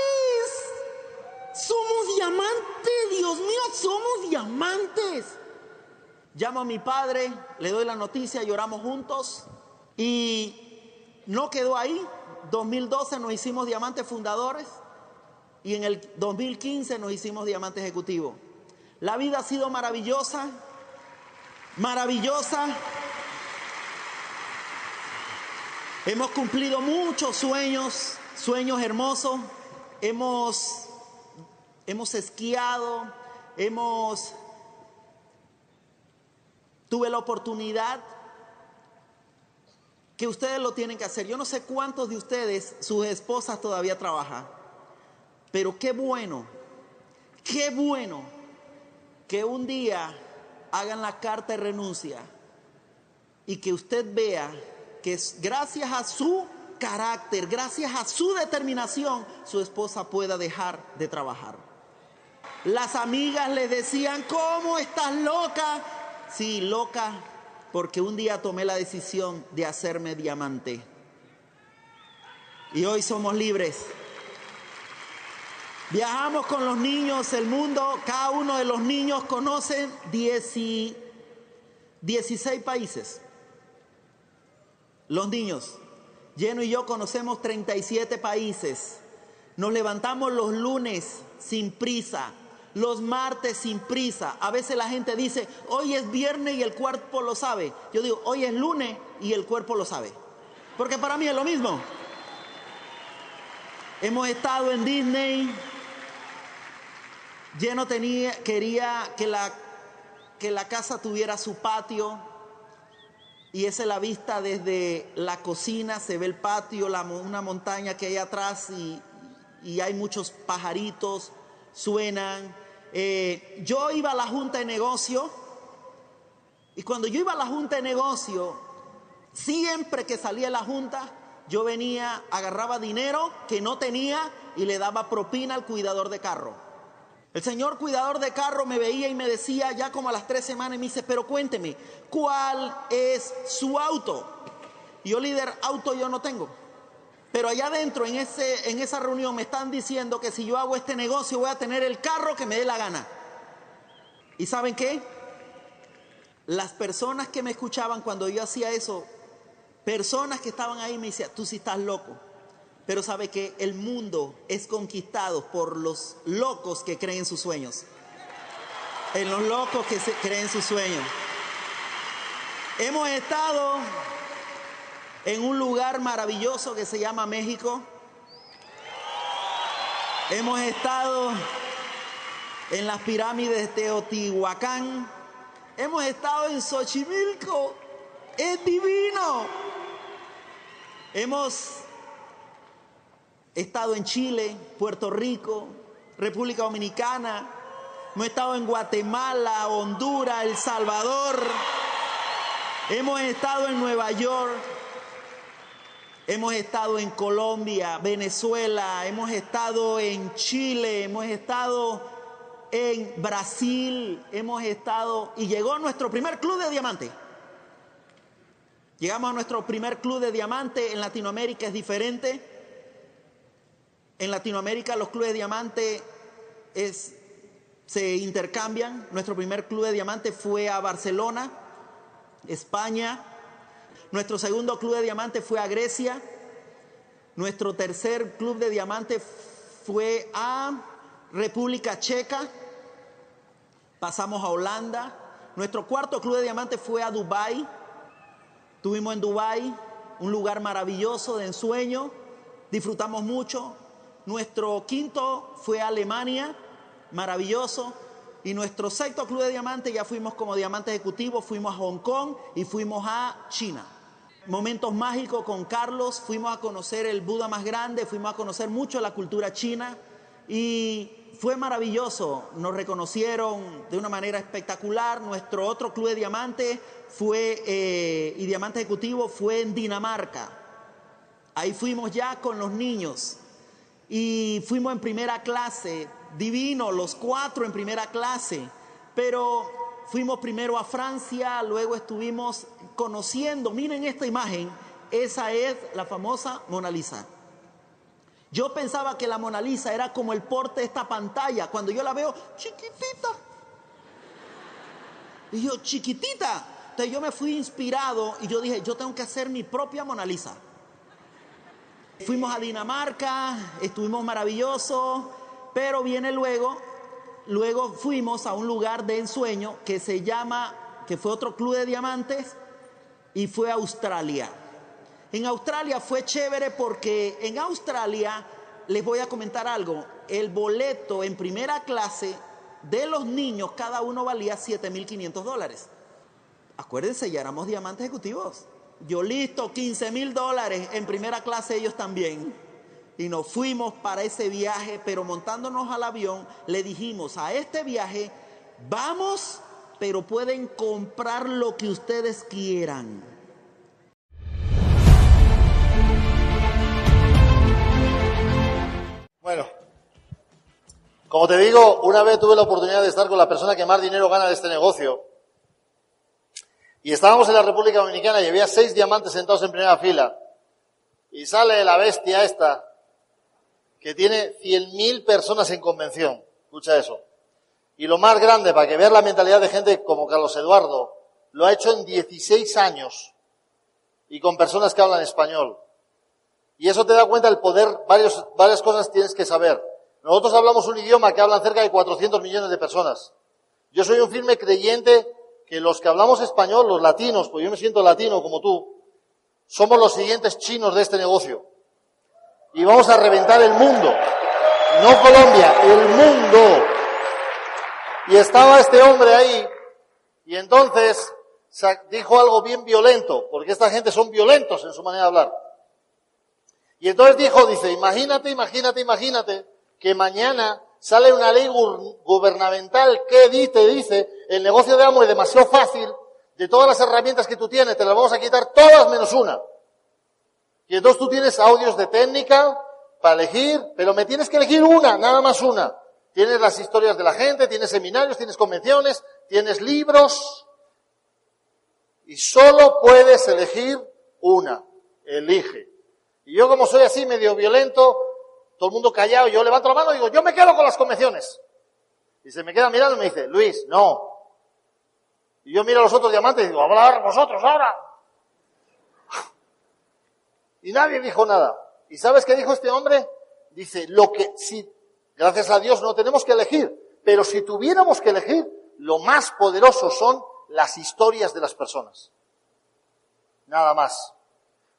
Somos diamantes, Dios mío, somos diamantes. Llamo a mi padre, le doy la noticia, lloramos juntos y no quedó ahí. 2012 nos hicimos diamantes fundadores y en el 2015 nos hicimos diamante ejecutivo. La vida ha sido maravillosa, maravillosa. Hemos cumplido muchos sueños, sueños hermosos. Hemos, hemos esquiado, hemos... Tuve la oportunidad que ustedes lo tienen que hacer. Yo no sé cuántos de ustedes, sus esposas todavía trabajan, pero qué bueno, qué bueno que un día hagan la carta de renuncia y que usted vea que gracias a su carácter, gracias a su determinación, su esposa pueda dejar de trabajar. Las amigas le decían, ¿cómo estás loca? Sí, loca, porque un día tomé la decisión de hacerme diamante. Y hoy somos libres. Viajamos con los niños el mundo, cada uno de los niños conoce 16 países. Los niños, Lleno y yo conocemos 37 países. Nos levantamos los lunes sin prisa, los martes sin prisa. A veces la gente dice, hoy es viernes y el cuerpo lo sabe. Yo digo, hoy es lunes y el cuerpo lo sabe. Porque para mí es lo mismo. Hemos estado en Disney, Lleno tenía, quería que la, que la casa tuviera su patio. Y esa es la vista desde la cocina, se ve el patio, una montaña que hay atrás y, hay muchos pajaritos, suenan. Eh, yo iba a la junta de negocio y cuando yo iba a la junta de negocio, siempre que salía la junta, yo venía, agarraba dinero que no tenía y le daba propina al cuidador de carro. El señor cuidador de carro me veía y me decía ya como a las tres semanas y me dice, pero cuénteme, ¿cuál es su auto? Y yo líder, auto yo no tengo. Pero allá adentro, en, ese, en esa reunión, me están diciendo que si yo hago este negocio voy a tener el carro que me dé la gana. ¿Y saben qué? Las personas que me escuchaban cuando yo hacía eso, personas que estaban ahí me decían, tú sí estás loco. Pero sabe que el mundo es conquistado por los locos que creen sus sueños. En los locos que creen sus sueños. Hemos estado en un lugar maravilloso que se llama México. Hemos estado en las pirámides de Teotihuacán. Hemos estado en Xochimilco. Es divino. Hemos He estado en Chile, Puerto Rico, República Dominicana, hemos estado en Guatemala, Honduras, El Salvador, hemos estado en Nueva York, hemos estado en Colombia, Venezuela, hemos estado en Chile, hemos estado en Brasil, hemos estado y llegó nuestro primer club de diamante. Llegamos a nuestro primer club de diamante en Latinoamérica, es diferente. En Latinoamérica los clubes de diamante se intercambian. Nuestro primer club de diamantes fue a Barcelona, España. Nuestro segundo club de diamantes fue a Grecia. Nuestro tercer club de diamantes fue a República Checa. Pasamos a Holanda. Nuestro cuarto club de diamantes fue a Dubai. Estuvimos en Dubai, un lugar maravilloso de ensueño. Disfrutamos mucho. Nuestro quinto fue Alemania maravilloso. Y nuestro sexto club de diamantes, ya fuimos como diamante ejecutivo, fuimos a Hong Kong y fuimos a China. Momentos mágicos con Carlos, fuimos a conocer el Buda más grande, fuimos a conocer mucho la cultura china y fue maravilloso. Nos reconocieron de una manera espectacular. Nuestro otro club de diamantes fue, eh, y diamante ejecutivo fue en Dinamarca. Ahí fuimos ya con los niños y fuimos en primera clase divino, los cuatro en primera clase, pero fuimos primero a Francia, luego estuvimos conociendo, miren esta imagen, esa es la famosa Mona Lisa. Yo pensaba que la Mona Lisa era como el porte de esta pantalla, cuando yo la veo chiquitita. Y yo, chiquitita. Entonces yo me fui inspirado y yo dije, yo tengo que hacer mi propia Mona Lisa. Fuimos a Dinamarca, estuvimos maravillosos, pero viene luego, luego fuimos a un lugar de ensueño que se llama, que fue otro club de diamantes, y fue Australia. En Australia fue chévere porque en Australia, les voy a comentar algo, el boleto en primera clase de los niños, cada uno valía 7.500 dólares. Acuérdense, ya éramos diamantes ejecutivos. Yo listo, 15 mil dólares en primera clase ellos también y nos fuimos para ese viaje, pero montándonos al avión le dijimos a este viaje, vamos, pero pueden comprar lo que ustedes quieran. Bueno, como te digo, una vez tuve la oportunidad de estar con la persona que más dinero gana de este negocio. Y estábamos en la República Dominicana y había seis diamantes sentados en primera fila. Y sale la bestia esta, que tiene 100.000 personas en convención. Escucha eso. Y lo más grande, para que veas la mentalidad de gente como Carlos Eduardo, lo ha hecho en 16 años y con personas que hablan español. Y eso te da cuenta del poder, varios, varias cosas tienes que saber. Nosotros hablamos un idioma que hablan cerca de 400 millones de personas. Yo soy un firme creyente que los que hablamos español, los latinos, pues yo me siento latino como tú, somos los siguientes chinos de este negocio y vamos a reventar el mundo. No Colombia, el mundo. Y estaba este hombre ahí y entonces dijo algo bien violento, porque esta gente son violentos en su manera de hablar. Y entonces dijo, dice, imagínate, imagínate, imagínate que mañana sale una ley gubernamental que dice, dice, el negocio de amo es demasiado fácil, de todas las herramientas que tú tienes, te las vamos a quitar todas menos una. Y entonces tú tienes audios de técnica para elegir, pero me tienes que elegir una, nada más una. Tienes las historias de la gente, tienes seminarios, tienes convenciones, tienes libros. Y solo puedes elegir una. Elige. Y yo como soy así medio violento, todo el mundo callado, yo levanto la mano y digo, yo me quedo con las convenciones. Y se me queda mirando y me dice, Luis, no. Y yo miro a los otros diamantes y digo, hablar vosotros ahora. Y nadie dijo nada. ¿Y sabes qué dijo este hombre? Dice, lo que, si, gracias a Dios no tenemos que elegir, pero si tuviéramos que elegir, lo más poderoso son las historias de las personas. Nada más.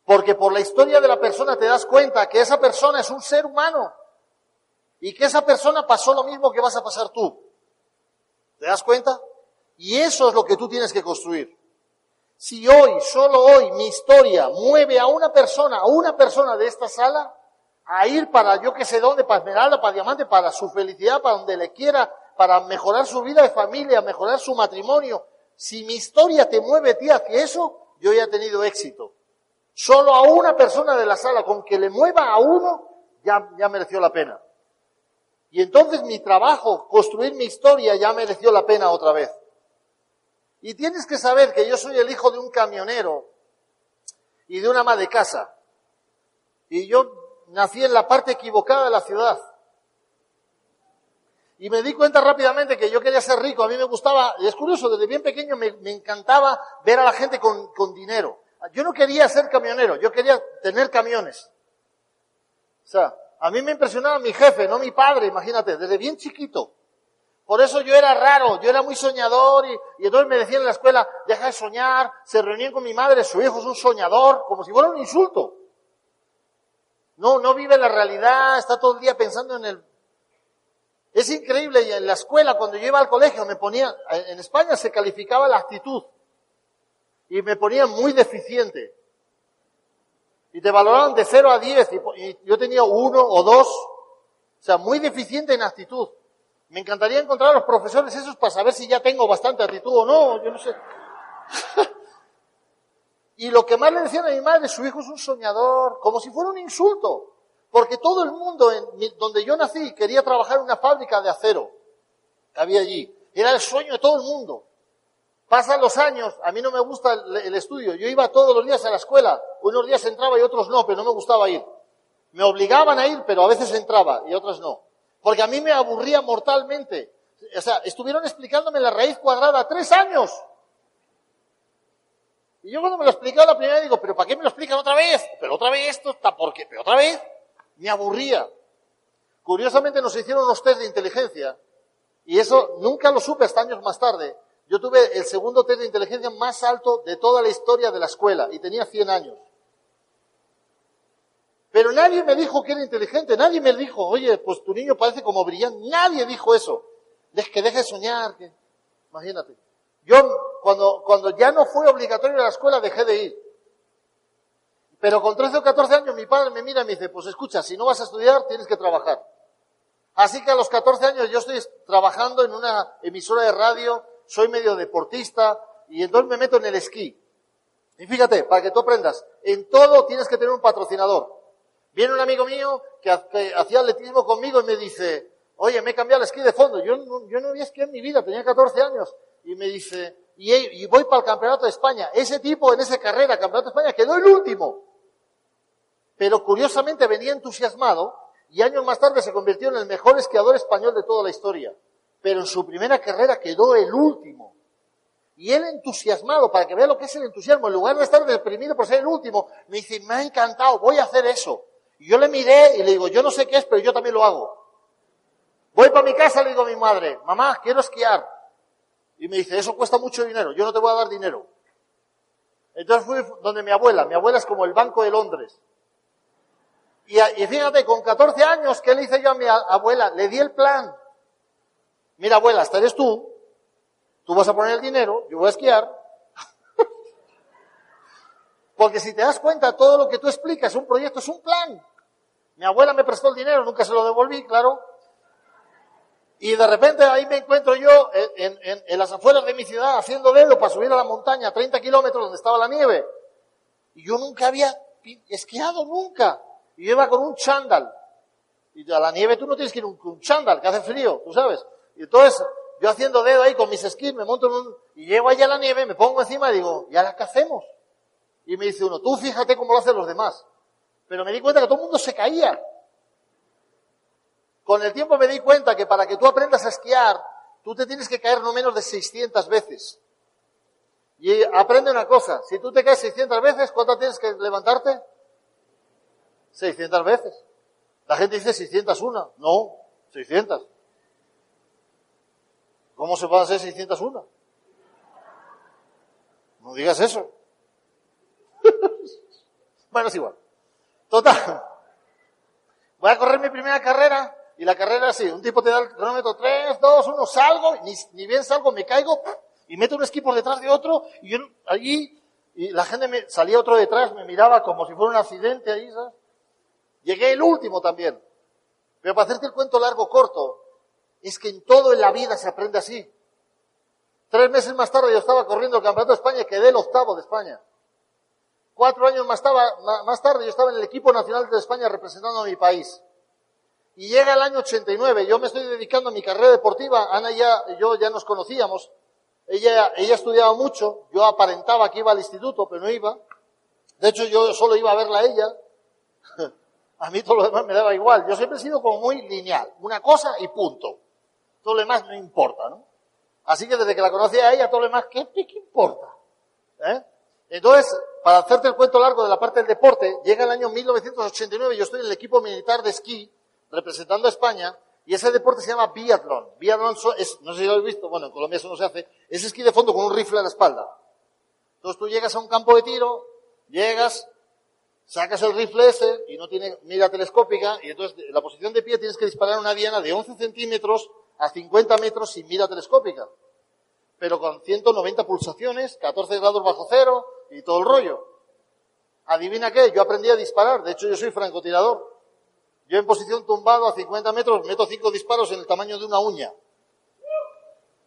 Porque por la historia de la persona te das cuenta que esa persona es un ser humano y que esa persona pasó lo mismo que vas a pasar tú. ¿Te das cuenta? Y eso es lo que tú tienes que construir. Si hoy, solo hoy, mi historia mueve a una persona, a una persona de esta sala, a ir para yo que sé dónde, para Esmeralda, para Diamante, para su felicidad, para donde le quiera, para mejorar su vida de familia, mejorar su matrimonio. Si mi historia te mueve a ti hacia eso, yo ya he tenido éxito. Solo a una persona de la sala, con que le mueva a uno, ya, ya mereció la pena. Y entonces mi trabajo, construir mi historia, ya mereció la pena otra vez. Y tienes que saber que yo soy el hijo de un camionero y de una ama de casa. Y yo nací en la parte equivocada de la ciudad. Y me di cuenta rápidamente que yo quería ser rico. A mí me gustaba, y es curioso, desde bien pequeño me, encantaba ver a la gente con, con dinero. Yo no quería ser camionero, yo quería tener camiones. O sea, a mí me impresionaba mi jefe, no mi padre, imagínate, desde bien chiquito. Por eso yo era raro, yo era muy soñador y, y entonces me decían en la escuela, deja de soñar, se reunían con mi madre, su hijo es un soñador, como si fuera un insulto. No, no vive la realidad, está todo el día pensando en el... Es increíble, y en la escuela, cuando yo iba al colegio, me ponía, en España se calificaba la actitud, y me ponía muy deficiente. Y te valoraban de 0 a 10, y, yo tenía uno o dos, o sea, muy deficiente en actitud. Me encantaría encontrar a los profesores esos para saber si ya tengo bastante actitud o no, yo no sé. y lo que más le decían a mi madre, su hijo es un soñador, como si fuera un insulto. Porque todo el mundo en, donde yo nací quería trabajar en una fábrica de acero que había allí. Era el sueño de todo el mundo. Pasan los años, a mí no me gusta el, el, estudio. Yo iba todos los días a la escuela. Unos días entraba y otros no, pero no me gustaba ir. Me obligaban a ir, pero a veces entraba y otras no porque a mí me aburría mortalmente. O sea, estuvieron explicándome la raíz cuadrada tres años. Y yo cuando me lo explicaba la primera vez digo, pero ¿para qué me lo explican otra vez? Pero otra vez esto está por qué, pero otra vez me aburría. Curiosamente nos hicieron unos test de inteligencia y eso nunca lo supe hasta años más tarde. Yo tuve el segundo test de inteligencia más alto de toda la historia de la escuela y tenía 100 años. Pero nadie me dijo que era inteligente, nadie me dijo, oye, pues tu niño parece como brillante, nadie dijo eso. Es que deje de soñar, imagínate. Yo, cuando, cuando ya no fue obligatorio a la escuela, dejé de ir. Pero con 13 o 14 años mi padre me mira y me dice, pues escucha, si no vas a estudiar, tienes que trabajar. Así que a los 14 años yo estoy trabajando en una emisora de radio, soy medio deportista y entonces me meto en el esquí. Y fíjate, para que tú aprendas, en todo tienes que tener un patrocinador. Viene un amigo mío que, hacía atletismo conmigo y me dice, oye, me he cambiado el esquí de fondo. Yo, yo no había esquí en mi vida, tenía 14 años. Y me dice, y, voy para el Campeonato de España. Ese tipo en esa carrera, Campeonato de España, quedó el último. Pero curiosamente venía entusiasmado y años más tarde se convirtió en el mejor esquiador español de toda la historia. Pero en su primera carrera quedó el último. Y él entusiasmado, para que vea lo que es el entusiasmo, en lugar de estar deprimido por ser el último, me dice, me ha encantado, voy a hacer eso. Y yo le miré y le digo, yo no sé qué es, pero yo también lo hago. Voy para mi casa, le digo a mi madre, mamá, quiero esquiar. Y me dice, eso cuesta mucho dinero, yo no te voy a dar dinero. Entonces fui donde mi abuela, mi abuela es como el Banco de Londres. Y, y fíjate, con 14 años, ¿qué le hice yo a mi abuela? Le di el plan. Mira, abuela, esta eres tú, tú vas a poner el dinero, yo voy a esquiar, porque si te das cuenta, todo lo que tú explicas, un proyecto es un plan. Mi abuela me prestó el dinero, nunca se lo devolví, claro. Y de repente ahí me encuentro yo en, en, las afueras de mi ciudad haciendo dedo para subir a la montaña, 30 kilómetros donde estaba la nieve. Y yo nunca había esquiado, nunca. Y yo iba con un chándal. Y a la nieve tú no tienes que ir con un chándal, que hace frío, tú sabes. Y entonces yo haciendo dedo ahí con mis esquís, me monto en un, y llego allá a la nieve, me pongo encima y digo, ¿y ahora qué hacemos? Y me dice uno, tú fíjate cómo lo hacen los demás. Pero me di cuenta que todo el mundo se caía. Con el tiempo me di cuenta que para que tú aprendas a esquiar, tú te tienes que caer no menos de 600 veces. Y aprende una cosa, si tú te caes 600 veces, ¿cuántas tienes que levantarte? 600 veces. La gente dice 601. No, 600. ¿Cómo se puede hacer 601? No digas eso. bueno, es igual. Total. Voy a correr mi primera carrera y la carrera así, un tipo te da el cronómetro 3, 2, 1, salgo, ni, ni bien salgo, me caigo y meto un esquí por detrás de otro y yo allí, y la gente me, salía otro detrás, me miraba como si fuera un accidente ahí, ¿sabes? Llegué el último también. Pero para hacerte el cuento largo, corto, es que en todo en la vida se aprende así. Tres meses más tarde yo estaba corriendo el Campeonato de España y quedé el octavo de España. Cuatro años más, tarde yo estaba en el equipo nacional de España representando a mi país. Y llega el año 89, yo me estoy dedicando a mi carrera deportiva, Ana y ya, yo ya nos conocíamos, ella, ella estudiaba mucho, yo aparentaba que iba al instituto, pero no iba. De hecho, yo solo iba a verla a ella. A mí todo lo demás me daba igual. Yo siempre he sido como muy lineal, una cosa y punto. Todo lo demás no importa, ¿no? Así que desde que la conocí a ella, todo lo demás, ¿qué, qué importa? ¿Eh? Entonces, para hacerte el cuento largo de la parte del deporte, llega el año 1989, yo estoy en el equipo militar de esquí, representando a España, y ese deporte se llama biatlón. Biatlón es, no sé si lo habéis visto, bueno, en Colombia eso no se hace, es esquí de fondo con un rifle a la espalda. Entonces tú llegas a un campo de tiro, llegas, sacas el rifle ese y no tiene mira telescópica, y entonces en la posición de pie tienes que disparar una diana de 11 centímetros a 50 metros sin mira telescópica. Pero con 190 pulsaciones, 14 grados bajo cero y todo el rollo. Adivina qué, yo aprendí a disparar, de hecho yo soy francotirador. Yo en posición tumbado a 50 metros meto cinco disparos en el tamaño de una uña.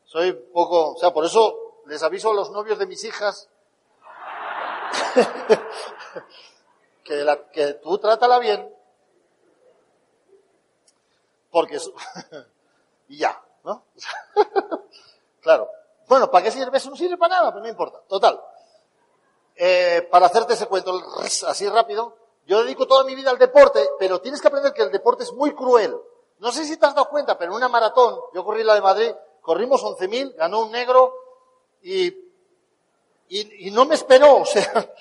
Soy poco, o sea, por eso les aviso a los novios de mis hijas que, la, que tú trátala bien, porque y ya, ¿no? claro. Bueno, ¿para qué sirve eso? No sirve para nada, pero no importa. Total. Eh, para hacerte ese cuento así rápido, yo dedico toda mi vida al deporte, pero tienes que aprender que el deporte es muy cruel. No sé si te has dado cuenta, pero en una maratón, yo corrí la de Madrid, corrimos 11.000, ganó un negro y, y, no me esperó, o sea.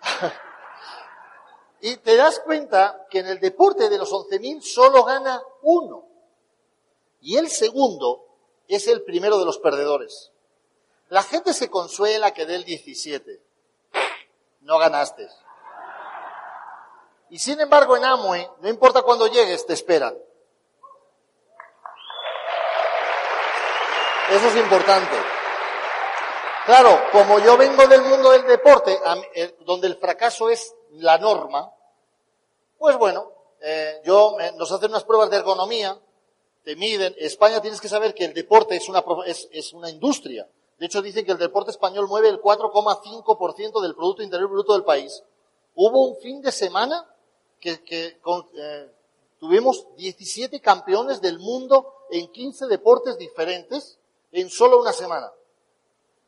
y te das cuenta que en el deporte de los 11.000 solo gana uno. Y el segundo es el primero de los perdedores. La gente se consuela que dé el 17. No ganaste. Y sin embargo en Amway, no importa cuándo llegues, te esperan. Eso es importante. Claro, como yo vengo del mundo del deporte, eh, donde el fracaso es la norma, pues bueno, eh, yo nos hacen unas pruebas de ergonomía, te miden. España tienes que saber que el deporte es una, es una industria. De hecho, dicen que el deporte español mueve el 4,5% del Producto Interior Bruto del país. Hubo un fin de semana que, eh, tuvimos 17 campeones del mundo en 15 deportes diferentes en solo una semana.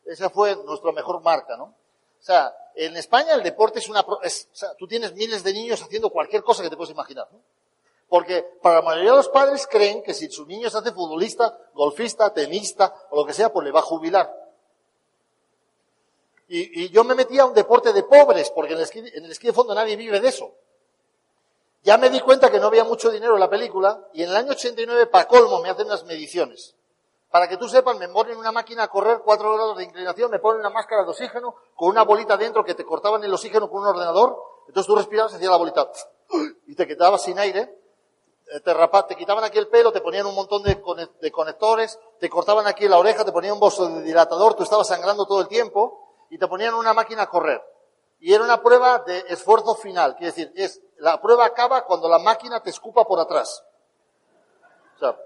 Esa fue nuestra mejor marca, ¿no? O sea, en España el deporte es una... Es, o sea, tú tienes miles de niños haciendo cualquier cosa que te puedes imaginar, ¿no? Porque para la mayoría de los padres creen que si su niño se hace futbolista, golfista, tenista o lo que sea, pues le va a jubilar. Y, y yo me metí a un deporte de pobres, porque en el, esquí, de fondo nadie vive de eso. Ya me di cuenta que no había mucho dinero en la película y en el año 89, para colmo, me hacen unas mediciones. Para que tú sepas, me ponen una máquina a correr 4 grados de inclinación, me ponen una máscara de oxígeno con una bolita dentro que te cortaban el oxígeno con un ordenador. Entonces tú respirabas y hacía la bolita y te quedabas sin aire. Eh, te, quitaban aquí el pelo, te ponían un montón de, de conectores, te cortaban aquí la oreja, te ponían un bolso de dilatador, tú estabas sangrando todo el tiempo y te ponían una máquina a correr. Y era una prueba de esfuerzo final, quiere decir, es, la prueba acaba cuando la máquina te escupa por atrás. O sea,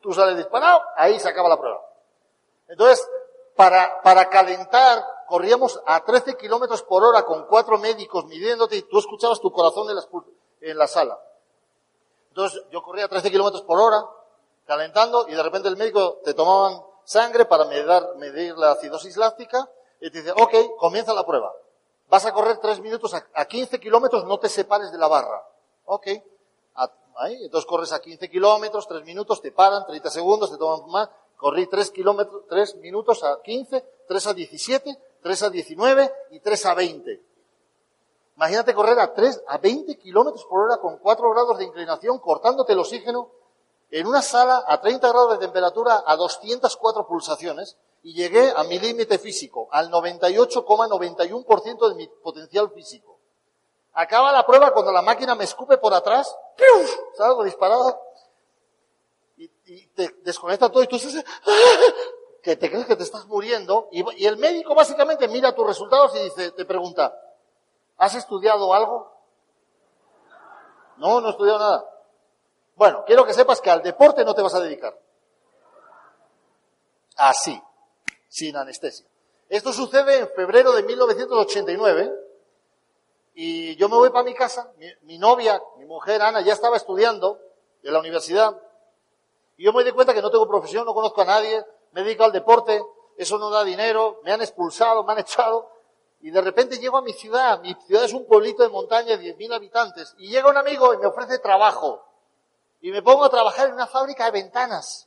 tú sales disparado, ahí se acaba la prueba. Entonces, para, para calentar, corríamos a 13 kilómetros por hora con cuatro médicos midiéndote y tú escuchabas tu corazón en la sala. Entonces, yo corría a 13 kilómetros por hora, calentando, y de repente el médico te tomaban sangre para medir, la acidosis láctica, y te dice, ok, comienza la prueba. Vas a correr tres minutos a, 15 kilómetros, no te separes de la barra. Ok. ahí, entonces corres a 15 kilómetros, tres minutos, te paran, 30 segundos, te toman más. Corrí tres kilómetros, tres minutos a 15, 3 a 17, 3 a 19 y 3 a 20. Imagínate correr a 3 a 20 kilómetros por hora con 4 grados de inclinación, cortándote el oxígeno en una sala a 30 grados de temperatura a 204 pulsaciones y llegué a mi límite físico, al 98,91% de mi potencial físico. Acaba la prueba cuando la máquina me escupe por atrás, salgo disparado y, te desconecta todo y tú dices, que te crees que te estás muriendo y, y el médico básicamente mira tus resultados y dice, te pregunta, ¿has estudiado algo? No, no he estudiado nada. Bueno, quiero que sepas que al deporte no te vas a dedicar. Así sin anestesia. Esto sucede en febrero de 1989 y yo me voy para mi casa, mi, novia, mi mujer Ana ya estaba estudiando en la universidad y yo me doy cuenta que no tengo profesión, no conozco a nadie, me dedico al deporte, eso no da dinero, me han expulsado, me han echado y de repente llego a mi ciudad, mi ciudad es un pueblito de montaña de 10.000 habitantes y llega un amigo y me ofrece trabajo y me pongo a trabajar en una fábrica de ventanas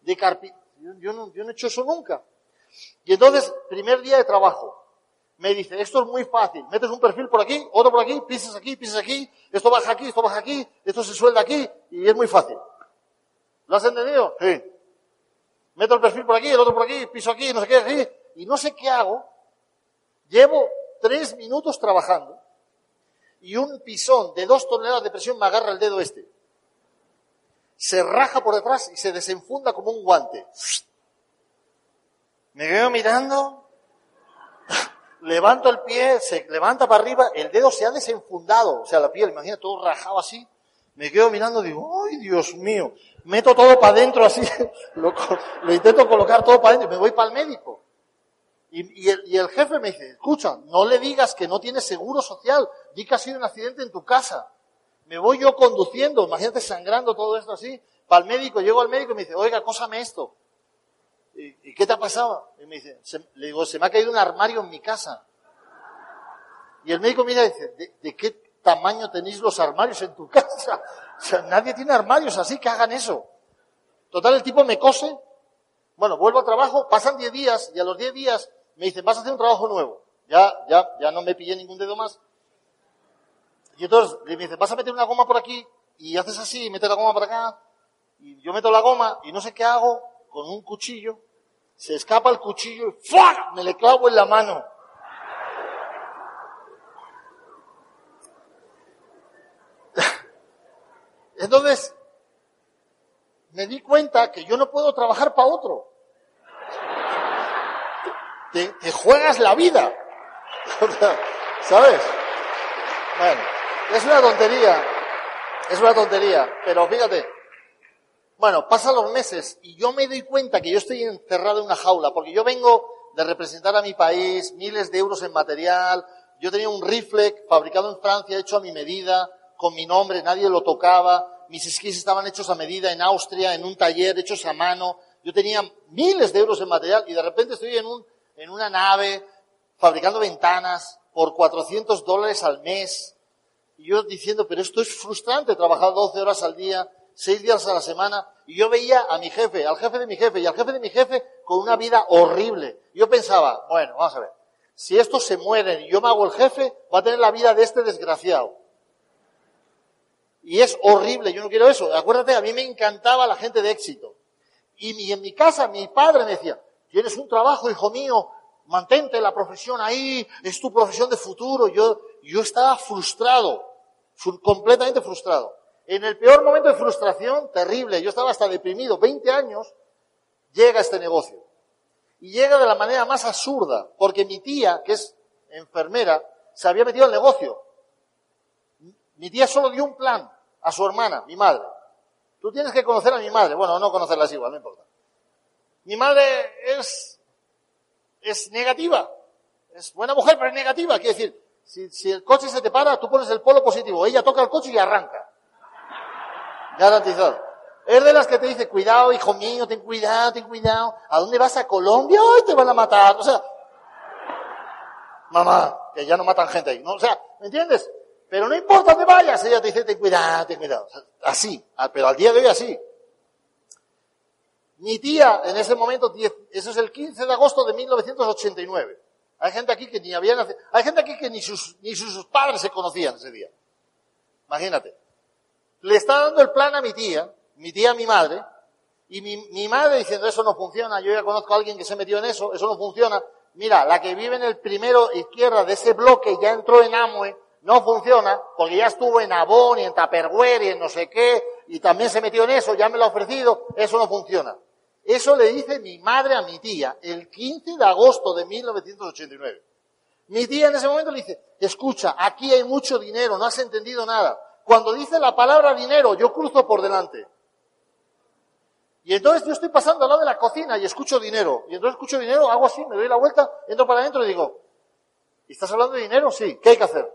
de carpintero. Yo, no, he hecho eso nunca. Y entonces, primer día de trabajo, me dice, esto es muy fácil, metes un perfil por aquí, otro por aquí, pisas aquí, pisas aquí, esto baja aquí, esto baja aquí, esto se suelda aquí, y es muy fácil. ¿Lo has entendido? Sí. Meto el perfil por aquí, el otro por aquí, piso aquí, no sé qué, y no sé qué hago. Llevo tres minutos trabajando y un pisón de dos toneladas de presión me agarra el dedo este. Se raja por detrás y se desenfunda como un guante. Me veo mirando, levanto el pie, se levanta para arriba, el dedo se ha desenfundado, o sea, la piel, imagina, todo rajado así. Me quedo mirando, digo, ¡ay, Dios mío! Meto todo para adentro así, lo, lo, intento colocar todo para adentro y me voy para el médico. Y, y, el, y, el, jefe me dice, escucha, no le digas que no tienes seguro social, di que ha sido un accidente en tu casa. Me voy yo conduciendo, imagínate sangrando todo esto así, para el médico, llego al médico y me dice, oiga, cósame esto. ¿Y, qué te ha pasado? Y me dice, se, le digo, se me ha caído un armario en mi casa. Y el médico mira y dice, ¿de, de qué tamaño tenéis los armarios en tu casa? O sea, nadie tiene armarios así que hagan eso. Total, el tipo me cose. Bueno, vuelvo al trabajo, pasan 10 días y a los 10 días me dicen, vas a hacer un trabajo nuevo. Ya, ya, ya no me pillé ningún dedo más. Y entonces me dicen, vas a meter una goma por aquí y haces así, y metes la goma por acá. Y yo meto la goma y no sé qué hago con un cuchillo se escapa el cuchillo y ¡fua! me le clavo en la mano. Entonces, me di cuenta que yo no puedo trabajar para otro. Te, juegas la vida. ¿Sabes? Bueno, es una tontería. Es una tontería. Pero fíjate, bueno, pasan los meses y yo me doy cuenta que yo estoy encerrado en una jaula, porque yo vengo de representar a mi país, miles de euros en material, yo tenía un rifle fabricado en Francia, hecho a mi medida, con mi nombre, nadie lo tocaba, mis esquís estaban hechos a medida en Austria, en un taller, hechos a mano, yo tenía miles de euros en material y de repente estoy en, un, en una nave fabricando ventanas por 400 dólares al mes. Y yo diciendo, pero esto es frustrante, trabajar 12 horas al día, seis días a la semana, y yo veía a mi jefe, al jefe de mi jefe y al jefe de mi jefe con una vida horrible. Yo pensaba, bueno, vamos a ver, si estos se mueren y yo me hago el jefe, va a tener la vida de este desgraciado. Y es horrible, yo no quiero eso. Acuérdate, a mí me encantaba la gente de éxito. Y en mi casa mi padre me decía, tienes un trabajo, hijo mío, mantente la profesión ahí, es tu profesión de futuro. Yo, yo estaba frustrado, completamente frustrado. En el peor momento de frustración, terrible, yo estaba hasta deprimido, 20 años, llega este negocio. Y llega de la manera más absurda, porque mi tía, que es enfermera, se había metido al negocio. Mi tía solo dio un plan a su hermana, mi madre. Tú tienes que conocer a mi madre. Bueno, no conocerla igual, no importa. Mi madre es, es negativa. Es buena mujer, pero es negativa. Quiere decir, si, el coche se te para, tú pones el polo positivo. Ella toca el coche y arranca. Garantizado. Es de las que te dice, cuidado, hijo mío, ten cuidado, ten cuidado. ¿A dónde vas a Colombia? ¡Ay, te van a matar! O sea, mamá, que ya no matan gente ahí. ¿no? O sea, ¿me entiendes? Pero no importa dónde vayas, ella te dice, ten cuidado, ten cuidado. así, pero al día de hoy así. Mi tía, en ese momento, eso es el 15 de agosto de 1989. Hay gente aquí que ni había nacido, hay gente aquí que ni sus, ni sus padres se conocían ese día. Imagínate le está dando el plan a mi tía, mi tía a mi madre, y mi, mi, madre diciendo, eso no funciona, yo ya conozco a alguien que se metió en eso, eso no funciona. Mira, la que vive en el primero izquierda de ese bloque ya entró en Amway, no funciona, porque ya estuvo en Avon y en Tupperware y en no sé qué, y también se metió en eso, ya me lo ha ofrecido, eso no funciona. Eso le dice mi madre a mi tía el 15 de agosto de 1989. Mi tía en ese momento le dice, escucha, aquí hay mucho dinero, no has entendido nada. Cuando dice la palabra dinero, yo cruzo por delante. Y entonces yo estoy pasando al lado de la cocina y escucho dinero. Y entonces escucho dinero, hago así, me doy la vuelta, entro para adentro y digo, ¿estás hablando de dinero? Sí, ¿qué hay que hacer?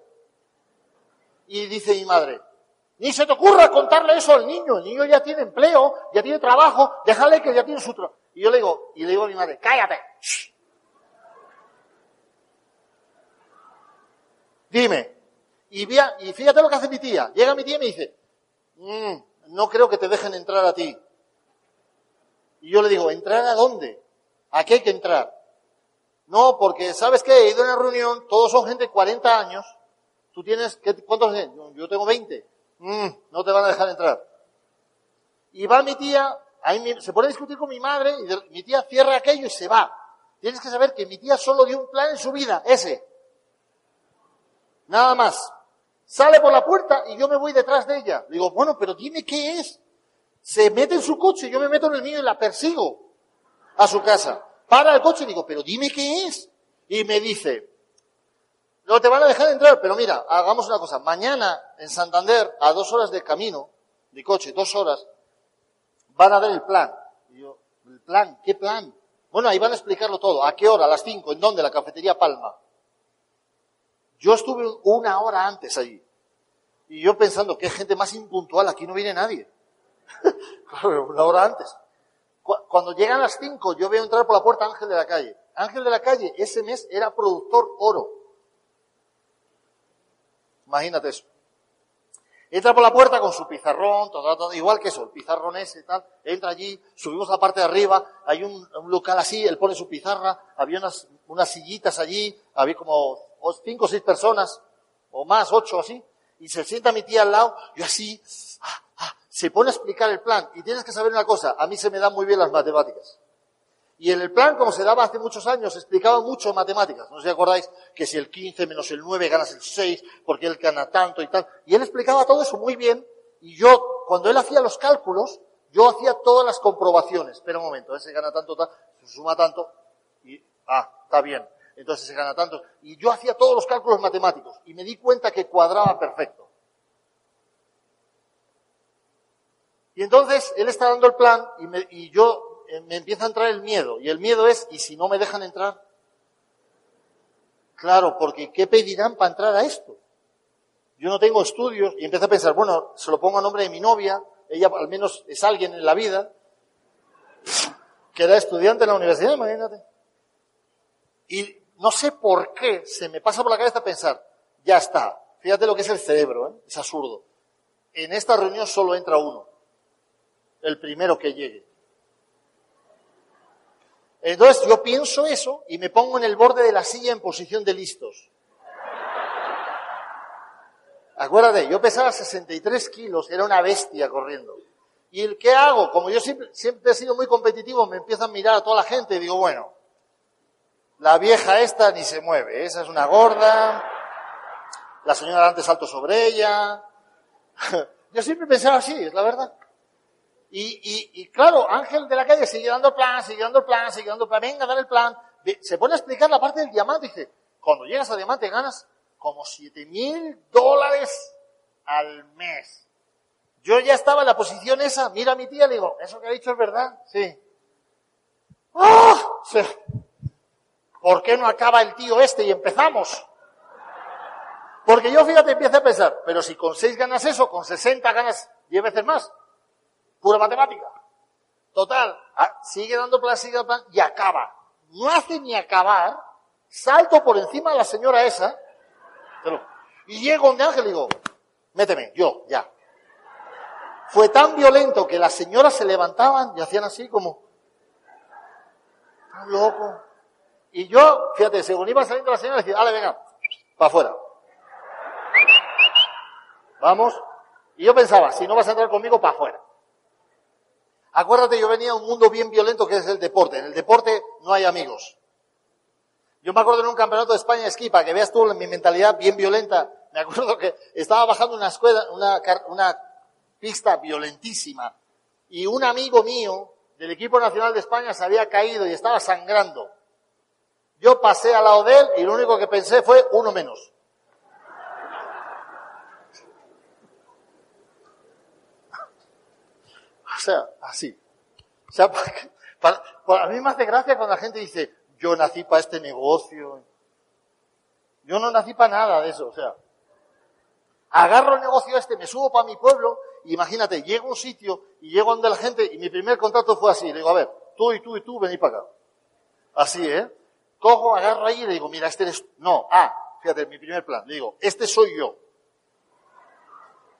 Y dice mi madre, ni se te ocurra contarle eso al niño. El niño ya tiene empleo, ya tiene trabajo, déjale que ya tiene su trabajo. Y yo le digo, y le digo a mi madre, cállate. Dime, y, fíjate lo que hace mi tía. Llega mi tía y me dice, mm, no creo que te dejen entrar a ti. Y yo le digo, ¿entrar a dónde? ¿A qué hay que entrar? No, porque, ¿sabes qué? He ido a una reunión, todos son gente de 40 años. ¿Tú tienes, cuántos? Yo tengo 20. Mm, no te van a dejar entrar. Y va mi tía, ahí se pone a discutir con mi madre, y mi tía cierra aquello y se va. Tienes que saber que mi tía solo dio un plan en su vida, ese. Nada más. Sale por la puerta y yo me voy detrás de ella. Digo, bueno, pero dime qué es. Se mete en su coche, yo me meto en el mío y la persigo a su casa. Para el coche y digo, pero dime qué es. Y me dice, no te van a dejar entrar, pero mira, hagamos una cosa. Mañana en Santander, a dos horas de camino, de coche, dos horas, van a dar el plan. Y yo, ¿el plan? ¿Qué plan? Bueno, ahí van a explicarlo todo. ¿A qué hora? ¿A las cinco? ¿En dónde? La cafetería Palma. Yo estuve una hora antes allí. Y yo pensando, qué gente más impuntual, aquí no viene nadie. una hora antes. Cuando llegan las cinco, yo veo entrar por la puerta Ángel de la Calle. Ángel de la Calle, ese mes era productor oro. Imagínate eso. Entra por la puerta con su pizarrón, todo, igual que eso, el pizarrón ese y tal. Entra allí, subimos a la parte de arriba, hay un, local así, él pone su pizarra, había unas, unas sillitas allí, había como cinco o seis personas, o más, ocho así, y se sienta mi tía al lado, yo así, ah, ah, se pone a explicar el plan. Y tienes que saber una cosa, a mí se me dan muy bien las matemáticas. Y en el plan, como se daba hace muchos años, explicaba mucho matemáticas. No sé si acordáis que si el 15 menos el 9 ganas el 6, porque él gana tanto y tal. Y él explicaba todo eso muy bien. Y yo, cuando él hacía los cálculos, yo hacía todas las comprobaciones. Espera un momento, ese gana tanto, tal, se suma tanto, y, ah, está bien entonces se gana tanto. Y yo hacía todos los cálculos matemáticos y me di cuenta que cuadraba perfecto. Y entonces él está dando el plan y, yo eh, me empieza a entrar el miedo. Y el miedo es, ¿y si no me dejan entrar? Claro, porque ¿qué pedirán para entrar a esto? Yo no tengo estudios y empiezo a pensar, bueno, se lo pongo a nombre de mi novia, ella al menos es alguien en la vida, que era estudiante en la universidad, imagínate. Y no sé por qué se me pasa por la cabeza pensar, ya está, fíjate lo que es el cerebro, ¿eh? es absurdo. En esta reunión solo entra uno, el primero que llegue. Entonces yo pienso eso y me pongo en el borde de la silla en posición de listos. Acuérdate, yo pesaba 63 kilos, era una bestia corriendo. ¿Y el qué hago? Como yo siempre, siempre he sido muy competitivo, me empiezo a mirar a toda la gente y digo, bueno, la vieja esta ni se mueve, esa es una gorda. La señora antes salto sobre ella. Yo siempre pensaba así, es la verdad. Y, claro, Ángel de la calle sigue dando plan, sigue dando plan, sigue dando plan, venga, dar el plan. Se pone a explicar la parte del diamante. Dice, cuando llegas a diamante ganas como 7 mil dólares al mes. Yo ya estaba en la posición esa, mira a mi tía, le digo, ¿eso que ha dicho es verdad? Sí. ¡Ah! ¿por qué no acaba el tío este y empezamos? Porque yo, fíjate, empiezo a pensar, pero si con seis ganas eso, con 60 ganas diez veces más. Pura matemática. Total, ah, sigue dando plan, y acaba. No hace ni acabar, salto por encima de la señora esa, y llego donde Ángel y digo, méteme, yo, ya. Fue tan violento que las señoras se levantaban y hacían así como, loco. Y yo, fíjate, según iba saliendo la señora, decía, dale, venga, para afuera. Vamos. Y yo pensaba, si no vas a entrar conmigo, para afuera. Acuérdate, yo venía a un mundo bien violento que es el deporte. En el deporte no hay amigos. Yo me acuerdo en un campeonato de España de esquí, que veas tú mi mentalidad bien violenta. Me acuerdo que estaba bajando una escuela, una pista violentísima. Y un amigo mío del equipo nacional de España se había caído y estaba sangrando. Yo pasé al lado de él y lo único que pensé fue uno menos. Sea, así. O sea, para, a mí me hace gracia cuando la gente dice, yo nací para este negocio. Yo no nací para nada de eso, o sea. Agarro el negocio este, me subo para mi pueblo, imagínate, llego a un sitio y llego donde la gente y mi primer contrato fue así. Le digo, a ver, tú y tú y tú, vení para acá. Así, ¿eh? cojo, agarro ahí y le digo, mira, este eres, no, ah, fíjate, mi primer plan, le digo, este soy yo.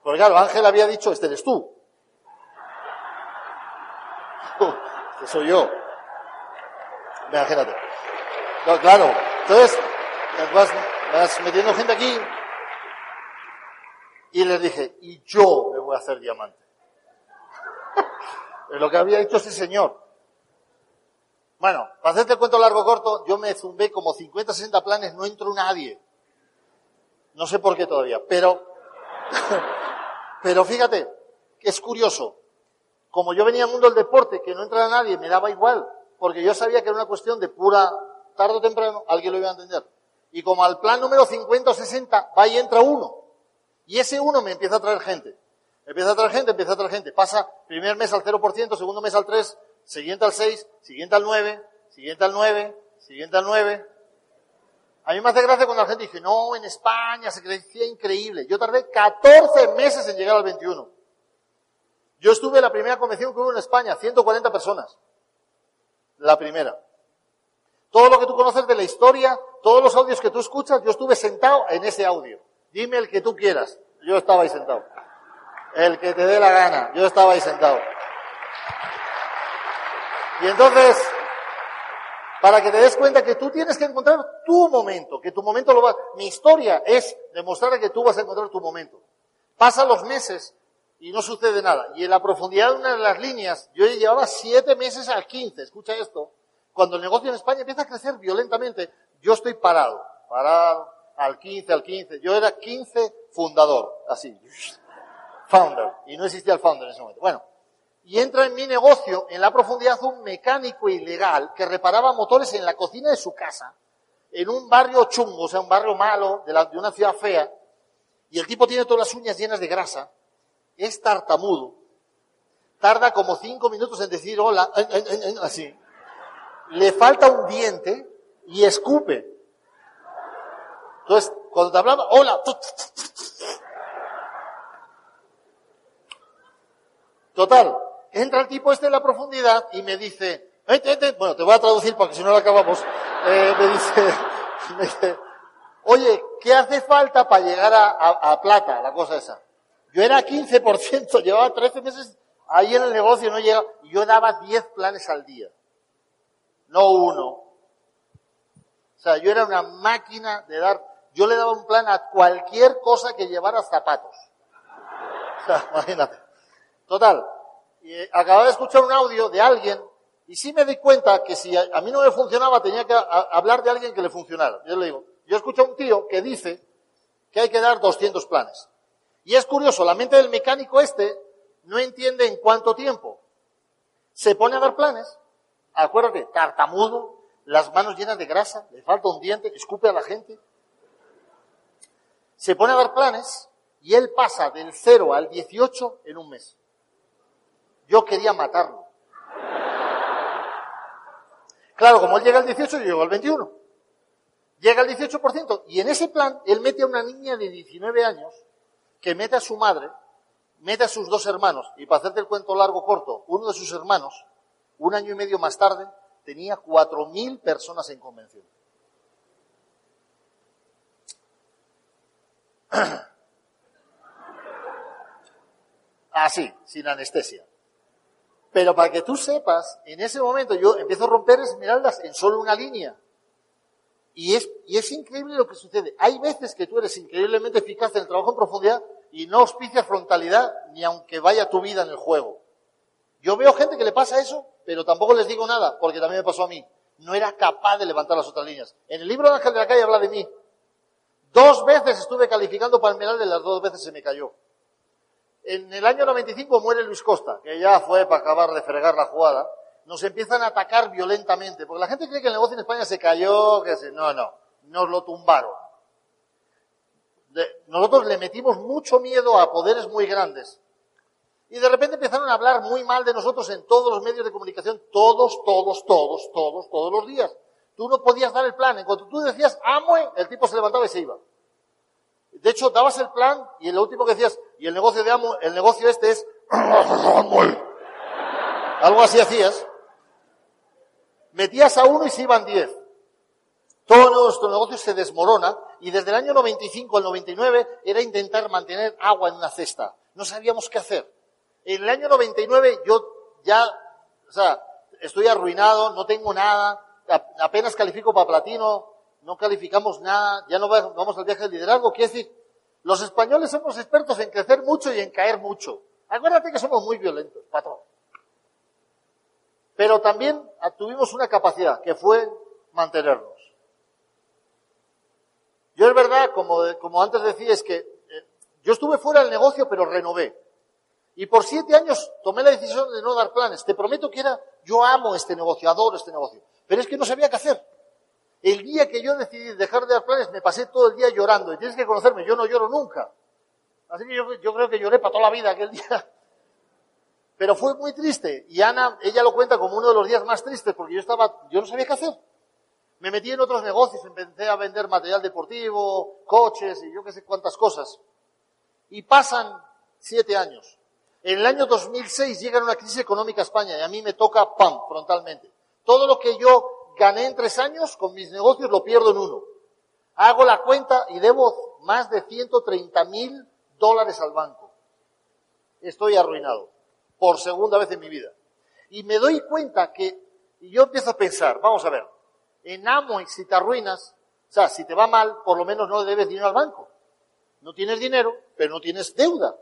Porque claro, Ángel había dicho, este eres tú. Soy yo. Imagínate. No, claro. Entonces, vas, metiendo gente aquí. Y les dije, y yo me voy a hacer diamante. es lo que había hecho ese señor. Bueno, para hacerte el cuento largo corto, yo me zumbé como 50, 60 planes, no entró nadie. No sé por qué todavía, pero, pero fíjate, es curioso. Como yo venía al mundo del deporte, que no entrara nadie, me daba igual, porque yo sabía que era una cuestión de pura, tarde o temprano, alguien lo iba a entender. Y como al plan número 50 o 60 va y entra uno, y ese uno me empieza a traer gente. Empieza a traer gente, empieza a traer gente. Pasa primer mes al 0%, segundo mes al 3, siguiente al 6, siguiente al 9, siguiente al 9, siguiente al 9. A mí me hace gracia cuando la gente dice, no, en España se crecía increíble. Yo tardé 14 meses en llegar al 21. Yo estuve en la primera convención que hubo en España, 140 personas. La primera. Todo lo que tú conoces de la historia, todos los audios que tú escuchas, yo estuve sentado en ese audio. Dime el que tú quieras. Yo estaba ahí sentado. El que te dé la gana. Yo estaba ahí sentado. Y entonces, para que te des cuenta que tú tienes que encontrar tu momento, que tu momento lo va. Mi historia es demostrar que tú vas a encontrar tu momento. Pasan los meses y no sucede nada. Y en la profundidad de una de las líneas, yo llevaba siete meses al 15, escucha esto. Cuando el negocio en España empieza a crecer violentamente, yo estoy parado, parado, al 15, al 15. Yo era 15 fundador, así. Founder. Y no existía el founder en ese momento. Bueno. Y entra en mi negocio, en la profundidad, un mecánico ilegal que reparaba motores en la cocina de su casa, en un barrio chungo, o sea, un barrio malo, de, la, de una ciudad fea. Y el tipo tiene todas las uñas llenas de grasa. Es tartamudo. Tarda como cinco minutos en decir hola, así. Le falta un diente y escupe. Entonces, cuando te hablaba, hola. Total, entra el tipo este en la profundidad y me dice, bueno, te voy a traducir porque si no lo acabamos. Eh, me, dice, me dice, oye, ¿qué hace falta para llegar a, plata, la cosa esa? Yo era 15%, llevaba 13 meses ahí en el negocio, no llegaba, y yo daba 10 planes al día. No uno. O sea, yo era una máquina de dar yo le daba un plan a cualquier cosa que llevara zapatos. O sea, imagínate. Total, eh, acababa de escuchar un audio de alguien y sí me di cuenta que si a, mí no me funcionaba tenía que hablar de alguien que le funcionara. Yo le digo, yo escuché a un tío que dice que hay que dar 200 planes. Y es curioso, la mente del mecánico este no entiende en cuánto tiempo. Se pone a dar planes, acuérdate, tartamudo, las manos llenas de grasa, le falta un diente, escupe a la gente, se pone a dar planes y él pasa del 0 al 18 en un mes. Yo quería matarlo. Claro, como él llega al 18, yo llego al 21. Llega al 18% y en ese plan él mete a una niña de 19 años que mete a su madre, mete a sus dos hermanos y para hacerte el cuento largo corto, uno de sus hermanos, un año y medio más tarde, tenía 4.000 personas en convención. Así, sin anestesia. Pero para que tú sepas, en ese momento yo empiezo a romper esmeraldas en solo una línea. Y es, y es increíble lo que sucede. Hay veces que tú eres increíblemente eficaz en el trabajo en profundidad y no auspicias frontalidad ni aunque vaya tu vida en el juego. Yo veo gente que le pasa eso, pero tampoco les digo nada, porque también me pasó a mí. No era capaz de levantar las otras líneas. En el libro de Ángel de la Calle habla de mí. Dos veces estuve calificando Esmeralda y las dos veces se me cayó. En el año 95 muere Luis Costa, que ya fue para acabar de fregar la jugada. Nos empiezan a atacar violentamente, porque la gente cree que el negocio en España se cayó, que se... No, no, nos lo tumbaron. nosotros le metimos mucho miedo a poderes muy grandes. Y de repente empezaron a hablar muy mal de nosotros en todos los medios de comunicación, todos, todos, todos, todos, todos los días. Tú no podías dar el plan. En cuanto tú decías Amway, el tipo se levantaba y se iba. De hecho, dabas el plan y lo último que decías, y el negocio de Amway, el negocio este es Amway. Algo así hacías. Metías a uno y se iban diez. Todo nuestro negocio se desmorona y desde el año 95 al 99 era intentar mantener agua en una cesta. No sabíamos qué hacer. En el año 99 yo ya, o sea, estoy arruinado, no tengo nada, apenas califico para platino, no calificamos nada, ya no vamos al viaje de liderazgo. Quiere decir, los españoles somos expertos en crecer mucho y en caer mucho. Acuérdate que somos muy violentos, patrón. Pero también tuvimos una capacidad, que fue mantenernos. Yo es verdad, como, antes decía, es que eh, yo estuve fuera del negocio, pero renové. Y por siete años tomé la decisión de no dar planes. Te prometo que era, yo amo este negocio, adoro este negocio. Pero es que no sabía qué hacer. El día que yo decidí dejar de dar planes, me pasé todo el día llorando. Y tienes que conocerme, yo no lloro nunca. Así que yo, yo creo que lloré para toda la vida aquel día. Pero fue muy triste. Y Ana, ella lo cuenta como uno de los días más tristes, porque yo estaba, yo no sabía qué hacer. Me metí en otros negocios, empecé a vender material deportivo, coches y yo qué sé cuántas cosas. Y pasan siete años. En el año 2006 llega una crisis económica a España y a mí me toca, ¡pam!, frontalmente. Todo lo que yo gané en tres años con mis negocios lo pierdo en uno. Hago la cuenta y debo más de 130 mil dólares al banco. Estoy arruinado por segunda vez en mi vida. Y me doy cuenta que, yo empiezo a pensar, vamos a ver, en y si te arruinas, o sea, si te va mal, por lo menos no debes dinero al banco. No tienes dinero, pero no tienes deuda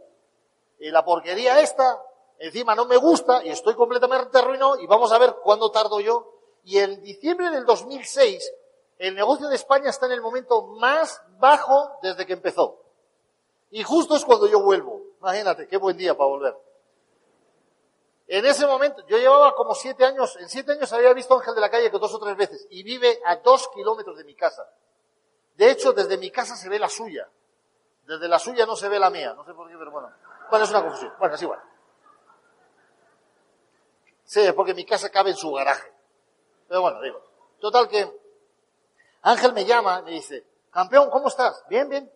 y la porquería esta, encima no me gusta y estoy completamente arruinado y vamos a ver cuándo tardo yo. Y en diciembre del 2006, el negocio de España está en el momento más bajo desde que empezó. Y justo es cuando yo vuelvo. Imagínate, qué buen día para volver. En ese momento, yo llevaba como siete años, en siete años había visto a Ángel de la Calle dos o tres veces, y vive a dos kilómetros de mi casa. De hecho, desde mi casa se ve la suya. Desde la suya no se ve la mía. No sé por qué, pero bueno. Bueno, es una confusión. Bueno, es igual. Sí, porque mi casa cabe en su garaje. Pero bueno, digo. Total que Ángel me llama y me dice, campeón, ¿cómo estás? Bien, bien.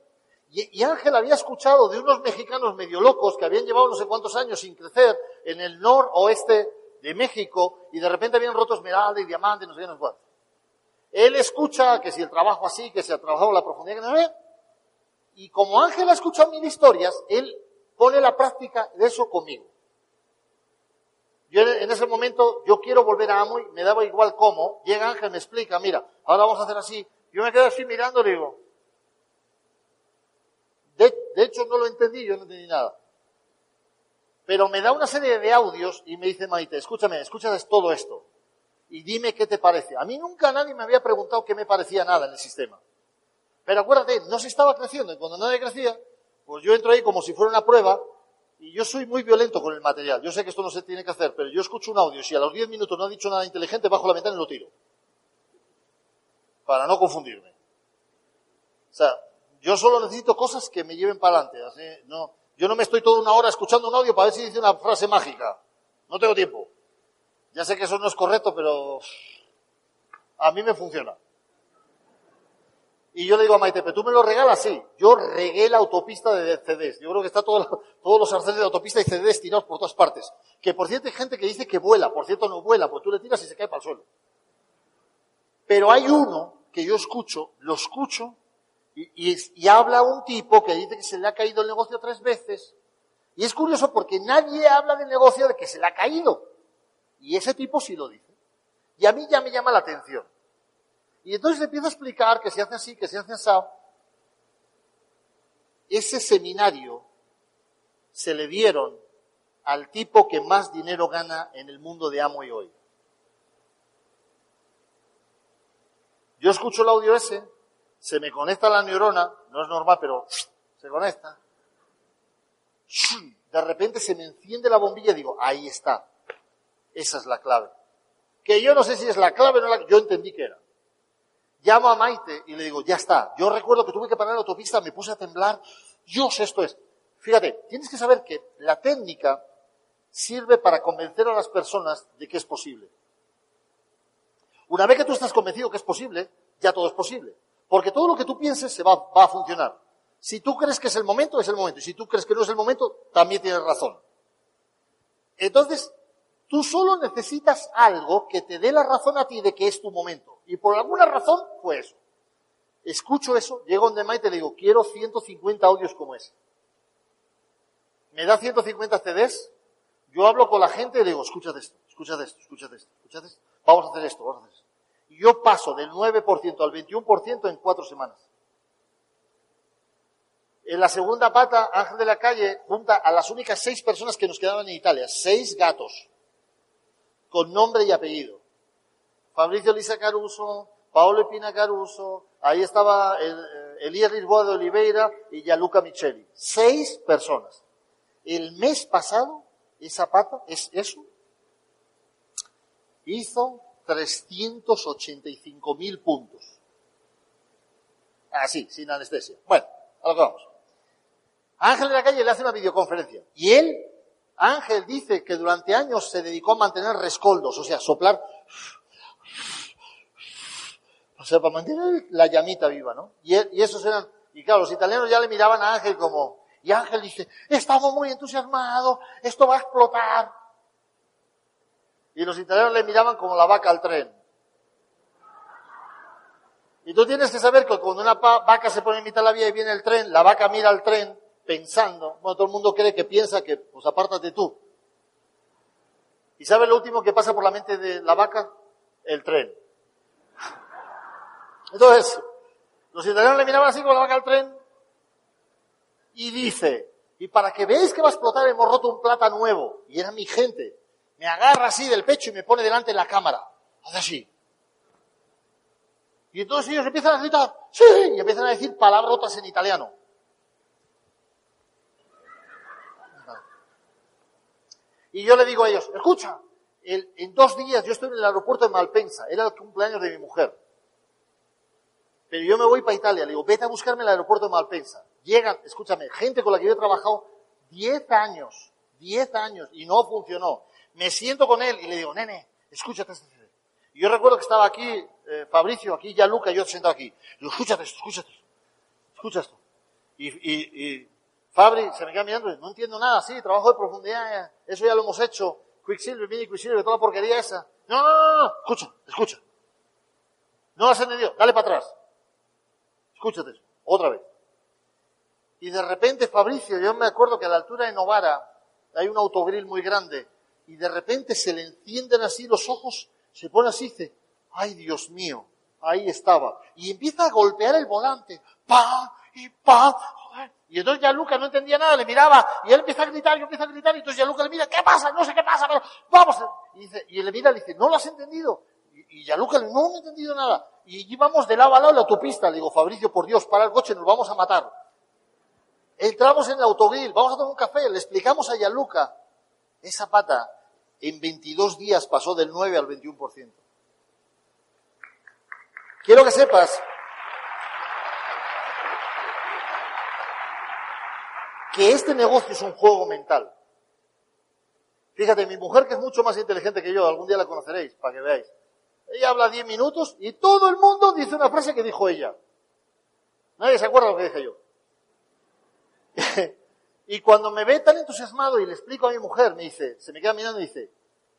Y, Ángel había escuchado de unos mexicanos medio locos que habían llevado no sé cuántos años sin crecer en el noroeste de México y de repente habían roto esmeralda y diamante, no sé qué, no sé Él escucha que si el trabajo así, que si el trabajo la profundidad que no ve. Y como Ángel ha escuchado mil historias, él pone la práctica de eso conmigo. Yo en ese momento, yo quiero volver a Amoy, me daba igual cómo, llega Ángel, me explica, mira, ahora vamos a hacer así. Yo me quedo así mirando y digo, de, de hecho no lo entendí, yo no entendí nada. Pero me da una serie de audios y me dice Maite, escúchame, escúchame todo esto y dime qué te parece. A mí nunca nadie me había preguntado qué me parecía nada en el sistema. Pero acuérdate, no se estaba creciendo y cuando nadie crecía, pues yo entro ahí como si fuera una prueba y yo soy muy violento con el material. Yo sé que esto no se tiene que hacer, pero yo escucho un audio. Si a los 10 minutos no ha dicho nada inteligente, bajo la ventana y lo tiro. Para no confundirme. O sea, yo solo necesito cosas que me lleven para adelante. no, yo no me estoy toda una hora escuchando un audio para ver si dice una frase mágica. No tengo tiempo. Ya sé que eso no es correcto, pero a mí me funciona. Y yo le digo a Maite, ¿pero tú me lo regalas? Sí. Yo regué la autopista de CDs. Yo creo que está todo, todos los arcenes de autopista y CDs tirados por todas partes. Que por cierto hay gente que dice que vuela. Por cierto no vuela, pues tú le tiras y se cae para el suelo. Pero hay uno que yo escucho, lo escucho, y, habla un tipo que dice que se le ha caído el negocio tres veces. Y es curioso porque nadie habla del negocio de que se le ha caído. Y ese tipo sí lo dice. Y a mí ya me llama la atención. Y entonces le empiezo a explicar que se hace así, que se hace así. Ese seminario se le dieron al tipo que más dinero gana en el mundo de amo y hoy. Yo escucho el audio ese, se me conecta la neurona, no es normal, pero se conecta. De repente se me enciende la bombilla y digo, ahí está. Esa es la clave. Que yo no sé si es la clave o no la yo entendí que era. Llamo a Maite y le digo, ya está. Yo recuerdo que tuve que parar la autopista, me puse a temblar. Dios, esto es. Fíjate, tienes que saber que la técnica sirve para convencer a las personas de que es posible. Una vez que tú estás convencido que es posible, ya todo es posible. Porque todo lo que tú pienses se va, a funcionar. Si tú crees que es el momento, es el momento. Y si tú crees que no es el momento, también tienes razón. Entonces, tú solo necesitas algo que te dé la razón a ti de que es tu momento. Y por alguna razón fue eso. Escucho eso, llego donde Maite y le digo, quiero 150 audios como ese. Me da 150 CDs, Yo hablo con la gente y digo, escúchate esto, escúchate esto, escúchate esto, escúchate esto. Vamos a hacer esto, vamos a hacer esto. Yo paso del 9% al 21% en cuatro semanas. En la segunda pata, Ángel de la Calle junta a las únicas seis personas que nos quedaban en Italia, seis gatos, con nombre y apellido. Fabricio Lisa Caruso, Paolo Epina Caruso, ahí estaba eh, Elías Lisboa de Oliveira y Gianluca Micheli. Seis personas. El mes pasado, esa pata, es eso, hizo 385 mil puntos. Así, sin anestesia. Bueno, a lo que vamos. Ángel de la calle le hace una videoconferencia. Y él, Ángel, dice que durante años se dedicó a mantener rescoldos, o sea, soplar. O sea, para mantener la llamita viva, ¿no? Y, y esos eran, y claro, los italianos ya le miraban a Ángel como, y Ángel dice, estamos muy entusiasmados, esto va a explotar. Y los italianos le miraban como la vaca al tren. Y tú tienes que saber que cuando una vaca se pone en mitad de la vía y viene el tren, la vaca mira al tren pensando, bueno, todo el mundo cree que piensa que, pues apártate tú. ¿Y sabes lo último que pasa por la mente de la vaca? El tren. Entonces, los italianos le miraban así como la vaca al tren y dice, y para que veáis que va a explotar hemos roto un plata nuevo. Y era mi gente. Me agarra así del pecho y me pone delante de la cámara. Hace así. Y entonces ellos empiezan a gritar, sí, y empiezan a decir palabrotas en italiano. Y yo le digo a ellos, escucha, en dos días yo estoy en el aeropuerto de Malpensa, era el cumpleaños de mi mujer. Pero yo me voy para Italia, le digo, vete a buscarme el aeropuerto de Malpensa. Llegan, escúchame, gente con la que yo he trabajado 10 años, 10 años, y no funcionó. Me siento con él y le digo, nene, escúchate este Y yo recuerdo que estaba aquí, eh, Fabricio, aquí ya Luca, yo sentado aquí. Digo, escúchate esto, escúchate esto, escucha esto. Y, y, y Fabri se me queda mirando, no entiendo nada, sí, trabajo de profundidad, eso ya lo hemos hecho. Quicksilver, mini Quicksilver, toda la porquería esa. No, no, no, no, escucha, escucha. No has entendido, dale para atrás. Escúchate eso, otra vez. Y de repente Fabricio, yo me acuerdo que a la altura de Novara hay un autogrill muy grande, y de repente se le encienden así los ojos, se pone así y dice, ay Dios mío, ahí estaba. Y empieza a golpear el volante, pa y pa, y entonces ya Luca no entendía nada, le miraba, y él empieza a gritar, yo empiezo a gritar, y entonces ya Luca le mira, ¿qué pasa? No sé qué pasa, pero vamos. Y, dice, le mira, le dice, ¿no lo has entendido? Y, ya Luca no, no he entendido nada. Y íbamos de lado a lado en la autopista, le digo, Fabricio, por Dios, para el coche, nos vamos a matar. Entramos en el autogrill, vamos a tomar un café, le explicamos a Yaluca, esa pata en 22 días pasó del 9 al 21%. Quiero que sepas que este negocio es un juego mental. Fíjate, mi mujer que es mucho más inteligente que yo, algún día la conoceréis, para que veáis. Ella habla 10 minutos y todo el mundo dice una frase que dijo ella. Nadie se acuerda lo que dije yo. y cuando me ve tan entusiasmado y le explico a mi mujer, me dice, se me queda mirando y dice,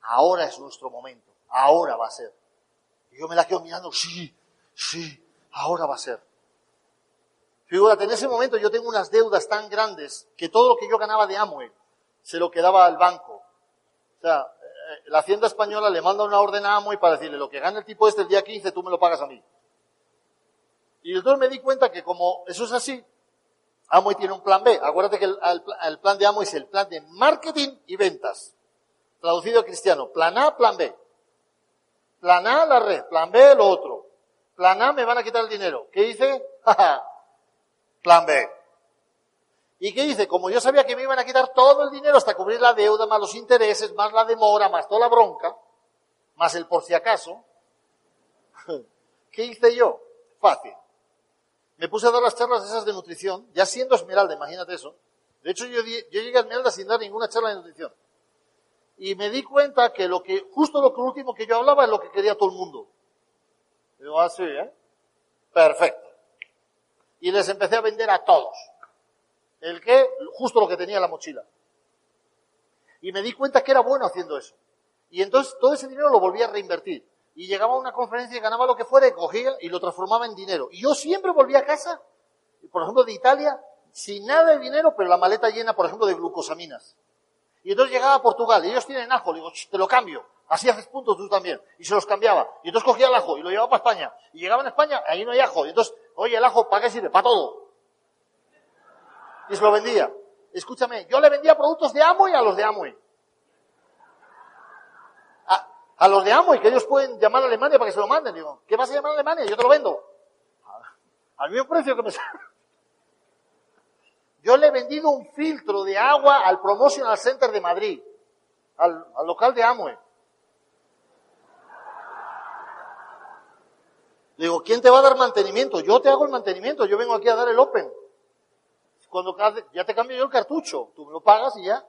ahora es nuestro momento, ahora va a ser. Y yo me la quedo mirando, sí, sí, ahora va a ser. Fíjate, en ese momento yo tengo unas deudas tan grandes que todo lo que yo ganaba de Amway se lo quedaba al banco. O sea, eh, la Hacienda Española le manda una orden a Amway para decirle lo que gana el tipo este el día 15 tú me lo pagas a mí. Y entonces me di cuenta que como eso es así, Amway tiene un plan B. Acuérdate que el, plan de Amway es el plan de marketing y ventas. Traducido a cristiano. Plan A, plan B. Plan A, la red. Plan B, lo otro. Plan A, me van a quitar el dinero. ¿Qué dice? Plan B. ¿Y qué dice? Como yo sabía que me iban a quitar todo el dinero hasta cubrir la deuda, más los intereses, más la demora, más toda la bronca, más el por si acaso, ¿qué hice yo? Fácil. Me puse a dar las charlas esas de nutrición, ya siendo Esmeralda, imagínate eso. De hecho, yo, llegué a Esmeralda sin dar ninguna charla de nutrición. Y me di cuenta que lo que, justo lo que último que yo hablaba es lo que quería todo el mundo. Digo, así, ah, ¿eh? Perfecto y les empecé a vender a todos. El que, justo lo que tenía en la mochila. Y me di cuenta que era bueno haciendo eso. Y entonces todo ese dinero lo volvía a reinvertir. Y llegaba a una conferencia y ganaba lo que fuera y cogía y lo transformaba en dinero. Y yo siempre volvía a casa, por ejemplo, de Italia, sin nada de dinero, pero la maleta llena, por ejemplo, de glucosaminas. Y entonces llegaba a Portugal y ellos tienen ajo, le digo, te lo cambio. Así haces puntos tú también. Y se los cambiaba. Y entonces cogía el ajo y lo llevaba para España. Y llegaba en España, ahí no hay ajo. Y entonces, oye, el ajo, ¿para qué sirve? Para todo. Y se lo vendía. Escúchame, yo le vendía productos de Amway a los de Amway. A, los de Amway, que ellos pueden llamar a Alemania para que se lo manden. Digo, ¿qué vas a llamar a Alemania? Yo te lo vendo. Al mismo precio que me sale. Yo le he vendido un filtro de agua al Promotional Center de Madrid, al, al local de Amway. Digo, ¿quién te va a dar mantenimiento? Yo te hago el mantenimiento, yo vengo aquí a dar el Open. Cuando ya te cambio yo el cartucho, tú me lo pagas y ya.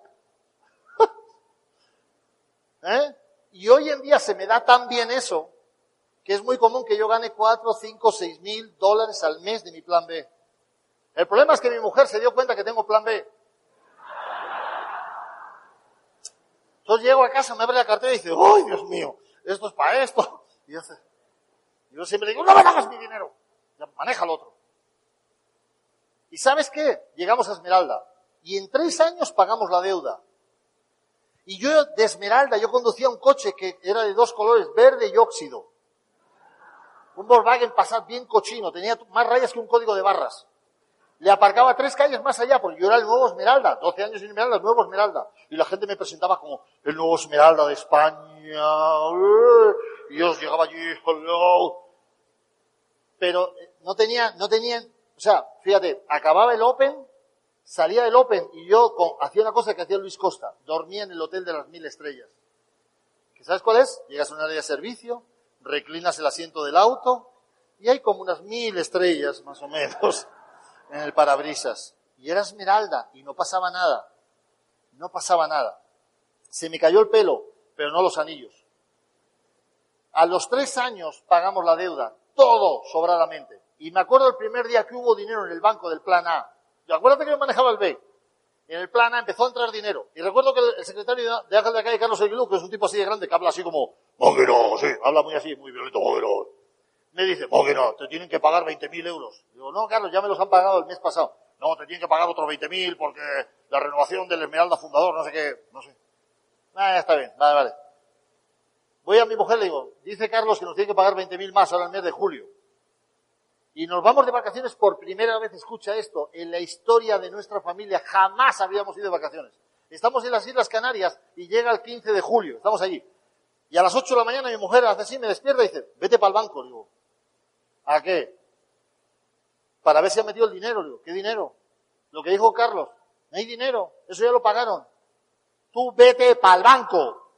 ¿Eh? Y hoy en día se me da tan bien eso, que es muy común que yo gane 4, 5, 6 mil dólares al mes de mi plan B. El problema es que mi mujer se dio cuenta que tengo plan B. Entonces llego a casa, me abre la cartera y dice, ¡ay, Dios mío! Esto es para esto. Y yo, yo siempre digo, no me hagas mi dinero. Ya, maneja el otro. ¿Y sabes qué? Llegamos a Esmeralda. Y en tres años pagamos la deuda. Y yo de Esmeralda, yo conducía un coche que era de dos colores, verde y óxido. Un Volkswagen Passat bien cochino, tenía más rayas que un código de barras le aparcaba tres calles más allá, porque yo era el nuevo Esmeralda, 12 años sin Esmeralda, el nuevo Esmeralda. Y la gente me presentaba como el nuevo Esmeralda de España. Y yo llegaba allí, hello. Pero eh, no tenía, no tenían, o sea, fíjate, acababa el Open, salía del Open y yo hacía una cosa que hacía Luis Costa, dormía en el hotel de las mil estrellas. ¿Sabes cuál es? Llegas a un área de servicio, reclinas el asiento del auto y hay como unas mil estrellas, más o menos en el parabrisas. Y era esmeralda y no pasaba nada. No pasaba nada. Se me cayó el pelo, pero no los anillos. A los tres años pagamos la deuda, todo sobradamente. Y me acuerdo el primer día que hubo dinero en el banco del plan A. Acuérdate que yo manejaba el B. En el plan A empezó a entrar dinero. Y recuerdo que el secretario de Ángel de la Calle, Carlos Aguilú, que es un tipo así de grande, que habla así como, no, sí, habla muy así, muy violento, no me dice, ¿por qué no? Te tienen que pagar 20.000 euros. Digo, no, Carlos, ya me los han pagado el mes pasado. No, te tienen que pagar otros 20.000 porque la renovación del Esmeralda Fundador, no sé qué, no sé. Ah, está bien, vale, vale. Voy a mi mujer, le digo, dice Carlos que nos tiene que pagar 20.000 más ahora el mes de julio. Y nos vamos de vacaciones por primera vez, escucha esto, en la historia de nuestra familia jamás habíamos ido de vacaciones. Estamos en las Islas Canarias y llega el 15 de julio, estamos allí. Y a las 8 de la mañana mi mujer hace así, me despierta y dice, vete para el banco. Digo, ¿A qué? Para ver si ha metido el dinero. Digo, ¿qué dinero? Lo que dijo Carlos. No hay dinero. Eso ya lo pagaron. Tú vete para el banco.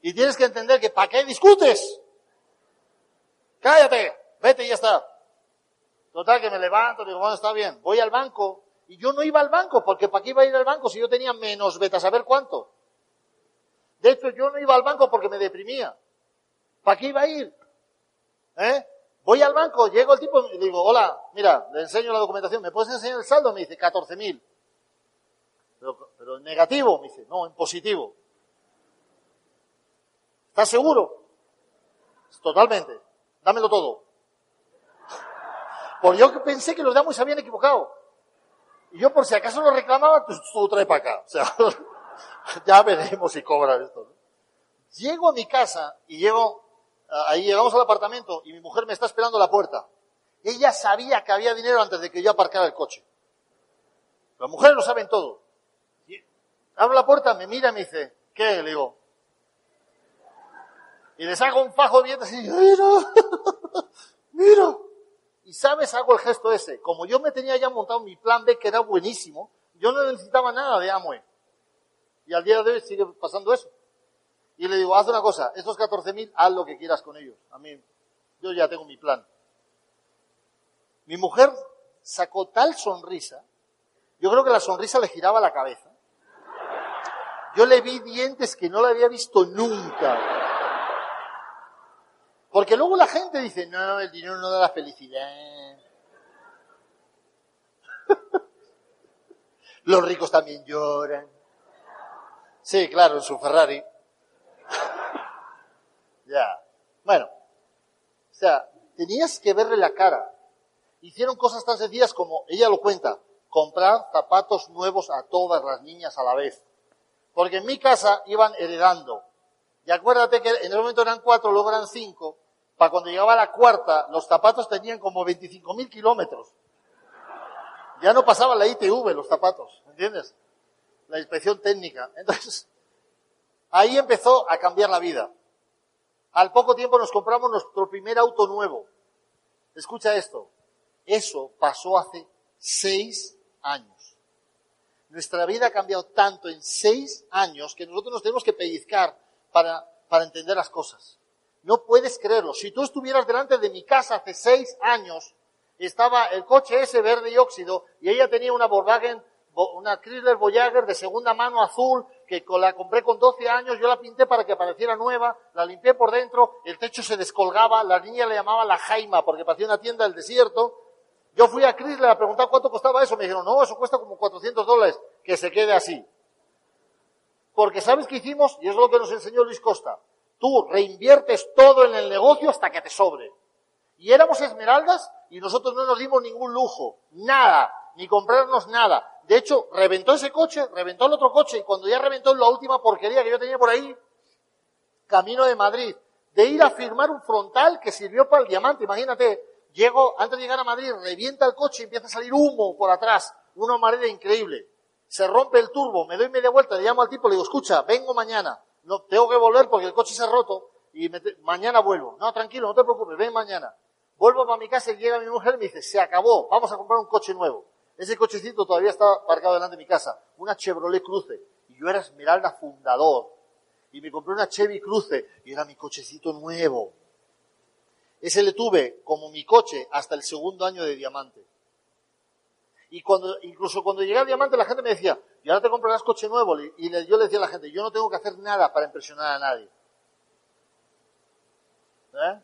Y tienes que entender que ¿para qué discutes? Cállate, vete y ya está. Total que me levanto, digo, bueno, está bien, voy al banco. Y yo no iba al banco, porque ¿para qué iba a ir al banco si yo tenía menos beta saber cuánto? De hecho, yo no iba al banco porque me deprimía. ¿Para qué iba a ir? ¿Eh? Voy al banco, llego el tipo y digo, hola, mira, le enseño la documentación, ¿me puedes enseñar el saldo? Me dice, 14.000. Pero, pero en negativo, me dice, no, en positivo. ¿Estás seguro? Totalmente. Dámelo todo. Porque yo pensé que los damos se habían equivocado. Y yo por si acaso lo reclamaba, tú, tú trae para acá. O sea, ya veremos si cobra esto. Llego a mi casa y llego ahí llegamos al apartamento y mi mujer me está esperando a la puerta. Ella sabía que había dinero antes de que yo aparcara el coche. Las mujeres lo saben todo. abro la puerta, me mira y me dice, ¿qué? Le digo. Y le saco un fajo de billetes y mira, mira. Y sabes, hago el gesto ese. Como yo me tenía ya montado mi plan B, que era buenísimo, yo no necesitaba nada de Amway. Y al día de hoy sigue pasando eso. Y le digo, haz una cosa, estos 14.000, haz lo que quieras con ellos. A mí, yo ya tengo mi plan. Mi mujer sacó tal sonrisa, yo creo que la sonrisa le giraba la cabeza. Yo le vi dientes que no le había visto nunca. Porque luego la gente dice, no, el dinero no da la felicidad. Los ricos también lloran. Sí, claro, en su Ferrari. Ya. Bueno. O sea, tenías que verle la cara. Hicieron cosas tan sencillas como, ella lo cuenta, comprar zapatos nuevos a todas las niñas a la vez. Porque en mi casa iban heredando. Y acuérdate que en el momento eran cuatro, luego eran cinco. Para cuando llegaba la cuarta, los zapatos tenían como 25.000 kilómetros. Ya no pasaban la ITV los zapatos, ¿entiendes? La inspección técnica. Entonces, ahí empezó a cambiar la vida. Al poco tiempo nos compramos nuestro primer auto nuevo. Escucha esto. Eso pasó hace seis años. Nuestra vida ha cambiado tanto en seis años que nosotros nos tenemos que pellizcar para, para entender las cosas. No puedes creerlo. Si tú estuvieras delante de mi casa hace seis años, estaba el coche ese verde y óxido y ella tenía una Volkswagen, una Chrysler Voyager de segunda mano azul que la compré con 12 años, yo la pinté para que pareciera nueva, la limpié por dentro, el techo se descolgaba, la niña le llamaba la Jaima porque parecía una tienda del desierto. Yo fui a Chrysler a preguntar cuánto costaba eso, me dijeron, no, eso cuesta como 400 dólares, que se quede así. Porque ¿sabes qué hicimos? Y es lo que nos enseñó Luis Costa. Tú reinviertes todo en el negocio hasta que te sobre. Y éramos esmeraldas y nosotros no nos dimos ningún lujo, nada, ni comprarnos nada. De hecho, reventó ese coche, reventó el otro coche y cuando ya reventó la última porquería que yo tenía por ahí, camino de Madrid, de ir a firmar un frontal que sirvió para el diamante. Imagínate, llego, antes de llegar a Madrid, revienta el coche y empieza a salir humo por atrás, una manera increíble. Se rompe el turbo, me doy media vuelta, le llamo al tipo, le digo, escucha, vengo mañana, no, tengo que volver porque el coche se ha roto y mañana vuelvo. No, tranquilo, no te preocupes, ven mañana. Vuelvo para mi casa y llega mi mujer y me dice, se acabó, vamos a comprar un coche nuevo. Ese cochecito todavía está aparcado delante de mi casa, una Chevrolet Cruze. Y yo era Esmeralda fundador. Y me compré una Chevy Cruze y era mi cochecito nuevo. Ese le tuve como mi coche hasta el segundo año de diamante. Y cuando, incluso cuando llegué a diamante la gente me decía, y ahora te comprarás coche nuevo. Y yo le decía a la gente, yo no tengo que hacer nada para impresionar a nadie. ¿Eh?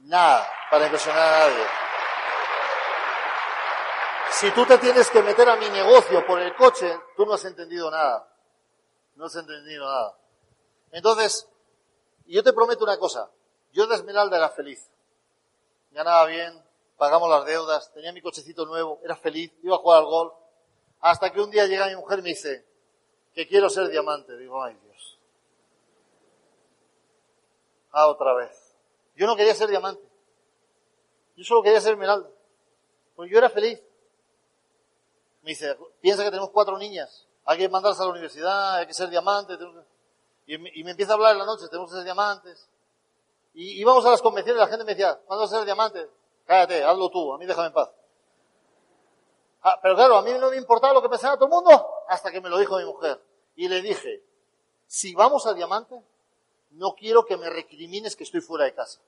Nada para impresionar a nadie. Si tú te tienes que meter a mi negocio por el coche, tú no has entendido nada. No has entendido nada. Entonces, yo te prometo una cosa. Yo de Esmeralda era feliz. Ganaba bien, pagamos las deudas, tenía mi cochecito nuevo, era feliz, iba a jugar al golf. Hasta que un día llega mi mujer y me dice que quiero ser diamante. Digo, ay Dios. Ah, otra vez. Yo no quería ser diamante. Yo solo quería ser esmeralda. Pues yo era feliz. Me dice, piensa que tenemos cuatro niñas, hay que mandarlas a la universidad, hay que ser diamantes. Y, me empieza a hablar en la noche, tenemos que ser diamantes. Y íbamos a las convenciones la gente me decía, ¿cuándo vas a ser diamante? Cállate, hazlo tú, a mí déjame en paz. Ah, pero claro, a mí no me importaba lo que pensaba todo el mundo, hasta que me lo dijo mi mujer. Y le dije, si vamos a diamante, no quiero que me recrimines que estoy fuera de casa.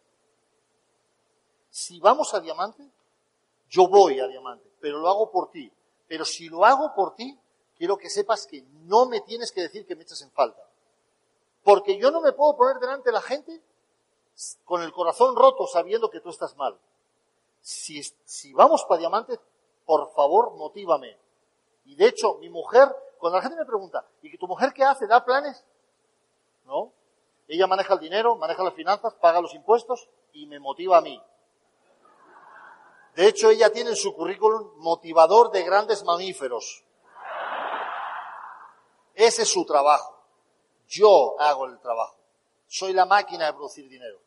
Si vamos a diamante, yo voy a diamante, pero lo hago por ti. Pero si lo hago por ti, quiero que sepas que no me tienes que decir que me echas en falta. Porque yo no me puedo poner delante de la gente con el corazón roto sabiendo que tú estás mal. Si, si vamos para diamante, por favor, motívame. Y de hecho, mi mujer, cuando la gente me pregunta, ¿y tu mujer qué hace? ¿Da planes? ¿No? Ella maneja el dinero, maneja las finanzas, paga los impuestos y me motiva a mí. De hecho, ella tiene en su currículum motivador de grandes mamíferos. Ese es su trabajo. Yo hago el trabajo. Soy la máquina de producir dinero.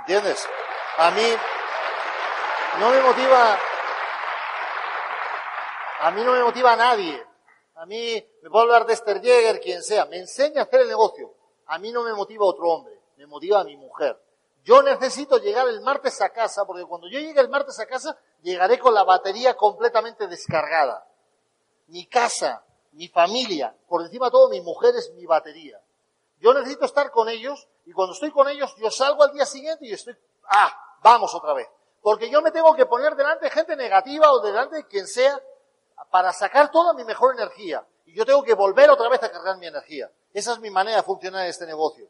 ¿Entiendes? A mí no me motiva, a mí no me motiva nadie. A mí me puedo hablar de Esther Jäger, quien sea. Me enseña a hacer el negocio. A mí no me motiva otro hombre. Me motiva a mi mujer. Yo necesito llegar el martes a casa, porque cuando yo llegue el martes a casa, llegaré con la batería completamente descargada. Mi casa, mi familia, por encima de todo, mi mujer es mi batería. Yo necesito estar con ellos y cuando estoy con ellos, yo salgo al día siguiente y estoy, ah, vamos otra vez. Porque yo me tengo que poner delante de gente negativa o delante de quien sea para sacar toda mi mejor energía. Y yo tengo que volver otra vez a cargar mi energía. Esa es mi manera de funcionar en este negocio.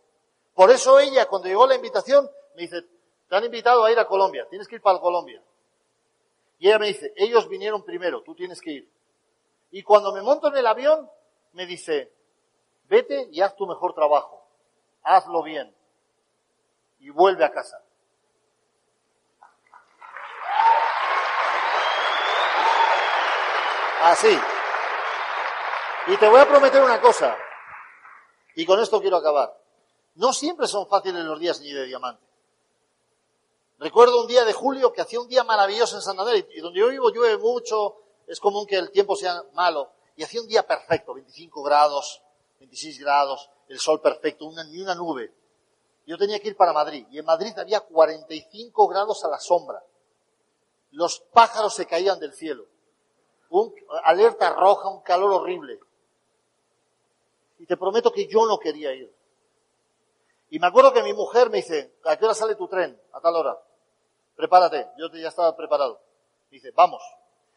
Por eso ella, cuando llegó la invitación, me dice, te han invitado a ir a Colombia, tienes que ir para Colombia. Y ella me dice, ellos vinieron primero, tú tienes que ir. Y cuando me monto en el avión, me dice, vete y haz tu mejor trabajo, hazlo bien y vuelve a casa. Así. Y te voy a prometer una cosa, y con esto quiero acabar. No siempre son fáciles los días ni de diamante. Recuerdo un día de julio que hacía un día maravilloso en Santander y donde yo vivo llueve mucho, es común que el tiempo sea malo y hacía un día perfecto, 25 grados, 26 grados, el sol perfecto, ni una nube. Yo tenía que ir para Madrid y en Madrid había 45 grados a la sombra. Los pájaros se caían del cielo. Un, alerta roja, un calor horrible. Y te prometo que yo no quería ir. Y me acuerdo que mi mujer me dice, ¿a qué hora sale tu tren? A tal hora. Prepárate. Yo ya estaba preparado. dice, vamos.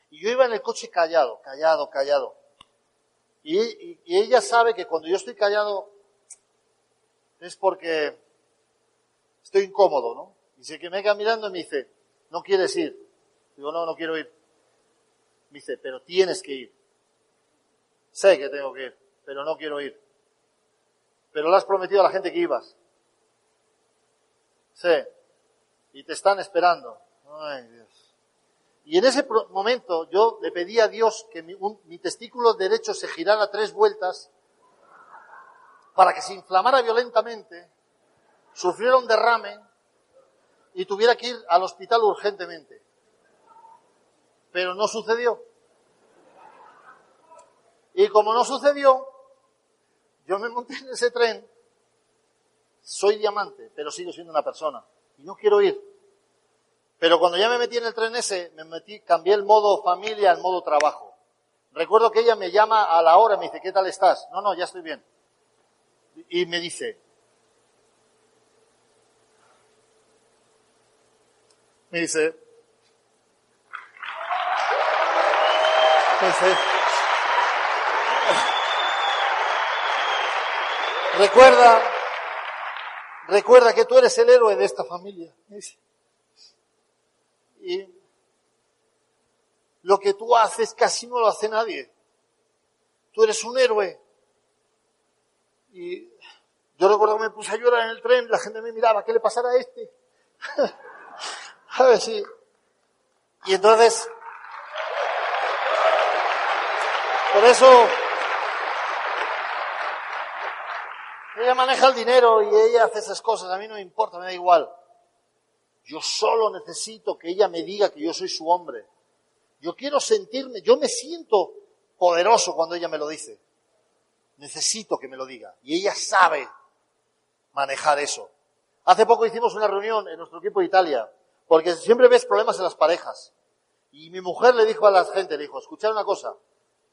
Y yo iba en el coche callado, callado, callado. Y, y, ella sabe que cuando yo estoy callado es porque estoy incómodo, ¿no? Y se que me queda mirando y me dice, no quieres ir. Digo, no, no quiero ir. Me dice, pero tienes que ir. Sé que tengo que ir, pero no quiero ir. Pero le has prometido a la gente que ibas. Sí. Y te están esperando. Ay, Dios. Y en ese momento yo le pedí a Dios que mi, mi testículo derecho se girara tres vueltas para que se inflamara violentamente, sufriera un derrame y tuviera que ir al hospital urgentemente. Pero no sucedió. Y como no sucedió, yo me monté en ese tren soy diamante, pero sigo siendo una persona. Y no quiero ir. Pero cuando ya me metí en el tren ese, me metí, cambié el modo familia al modo trabajo. Recuerdo que ella me llama a la hora me dice, ¿qué tal estás? No, no, ya estoy bien. Y me dice, me dice, recuerda, Recuerda que tú eres el héroe de esta familia. Y lo que tú haces casi no lo hace nadie. Tú eres un héroe. Y yo recuerdo que me puse a llorar en el tren, la gente me miraba, ¿qué le pasará a este? a ver si. Y entonces, por eso Ella maneja el dinero y ella hace esas cosas, a mí no me importa, me da igual. Yo solo necesito que ella me diga que yo soy su hombre. Yo quiero sentirme, yo me siento poderoso cuando ella me lo dice. Necesito que me lo diga. Y ella sabe manejar eso. Hace poco hicimos una reunión en nuestro equipo de Italia, porque siempre ves problemas en las parejas. Y mi mujer le dijo a la gente, le dijo, escuchad una cosa,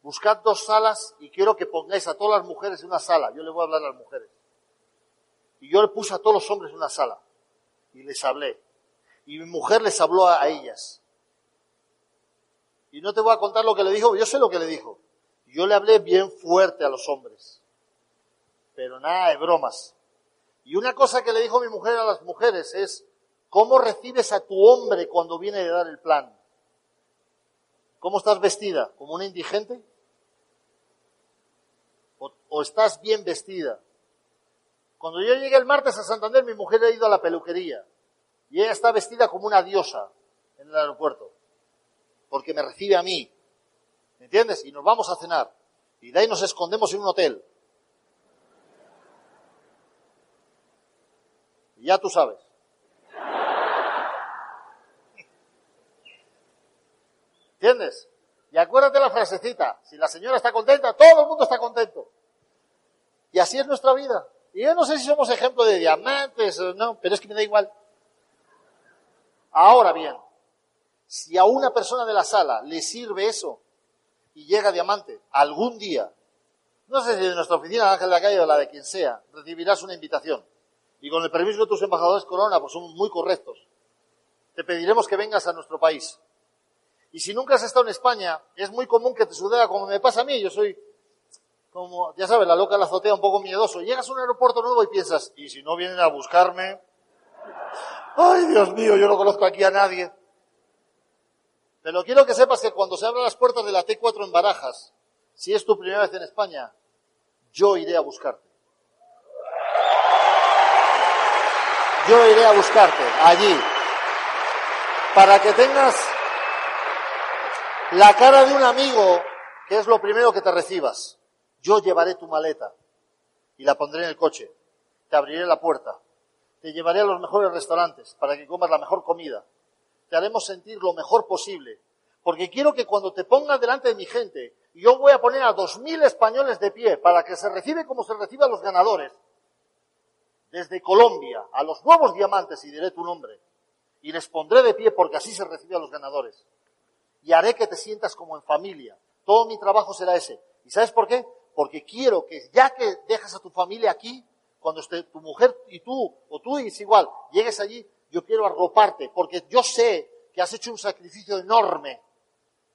buscad dos salas y quiero que pongáis a todas las mujeres en una sala. Yo le voy a hablar a las mujeres. Y yo le puse a todos los hombres en una sala y les hablé. Y mi mujer les habló a, ellas. Y no te voy a contar lo que le dijo, yo sé lo que le dijo. Yo le hablé bien fuerte a los hombres. Pero nada de bromas. Y una cosa que le dijo mi mujer a las mujeres es, ¿cómo recibes a tu hombre cuando viene de dar el plan? ¿Cómo estás vestida? ¿Como una indigente? ¿O, estás bien vestida? Cuando yo llegué el martes a Santander, mi mujer ha ido a la peluquería y ella está vestida como una diosa en el aeropuerto, porque me recibe a mí, ¿me entiendes? Y nos vamos a cenar y de ahí nos escondemos en un hotel. Y ya tú sabes. ¿Entiendes? Y acuérdate la frasecita, si la señora está contenta, todo el mundo está contento. Y así es nuestra vida. Y yo no sé si somos ejemplo de diamantes o no, pero es que me da igual. Ahora bien, si a una persona de la sala le sirve eso y llega diamante algún día, no sé si de nuestra oficina Ángel de la Calle o la de quien sea, recibirás una invitación. Y con el permiso de tus embajadores Corona, pues son muy correctos. Te pediremos que vengas a nuestro país. Y si nunca has estado en España, es muy común que te suceda como me pasa a mí. Yo soy como, ya sabes, la loca la azotea un poco miedoso. Llegas a un aeropuerto nuevo y piensas, ¿y si no vienen a buscarme? Ay, Dios mío, yo no conozco aquí a nadie. Pero quiero que sepas que cuando se abran las puertas de la T4 en Barajas, si es tu primera vez en España, yo iré a buscarte. Yo iré a buscarte allí para que tengas la cara de un amigo ¿Qué es lo primero que te recibas? Yo llevaré tu maleta y la pondré en el coche. Te abriré la puerta. Te llevaré a los mejores restaurantes para que comas la mejor comida. Te haremos sentir lo mejor posible. Porque quiero que cuando te pongas delante de mi gente, yo voy a poner a dos mil españoles de pie para que se recibe como se recibe a los ganadores. Desde Colombia a los nuevos diamantes y diré tu nombre. Y les pondré de pie porque así se recibe a los ganadores. Y haré que te sientas como en familia. Todo mi trabajo será ese. ¿Y sabes por qué? Porque quiero que ya que dejas a tu familia aquí, cuando esté tu mujer y tú, o tú es igual, llegues allí, yo quiero arroparte, porque yo sé que has hecho un sacrificio enorme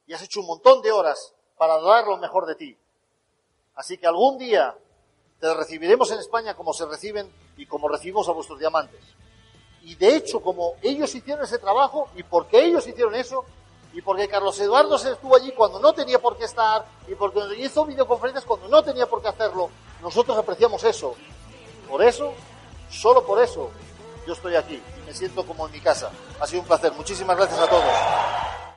y has hecho un montón de horas para dar lo mejor de ti. Así que algún día te recibiremos en España como se reciben y como recibimos a vuestros diamantes. Y de hecho, como ellos hicieron ese trabajo y porque ellos hicieron eso, y porque Carlos Eduardo se estuvo allí cuando no tenía por qué estar, y porque hizo videoconferencias cuando no tenía por qué hacerlo, nosotros apreciamos eso. Por eso, solo por eso, yo estoy aquí y me siento como en mi casa. Ha sido un placer. Muchísimas gracias a todos.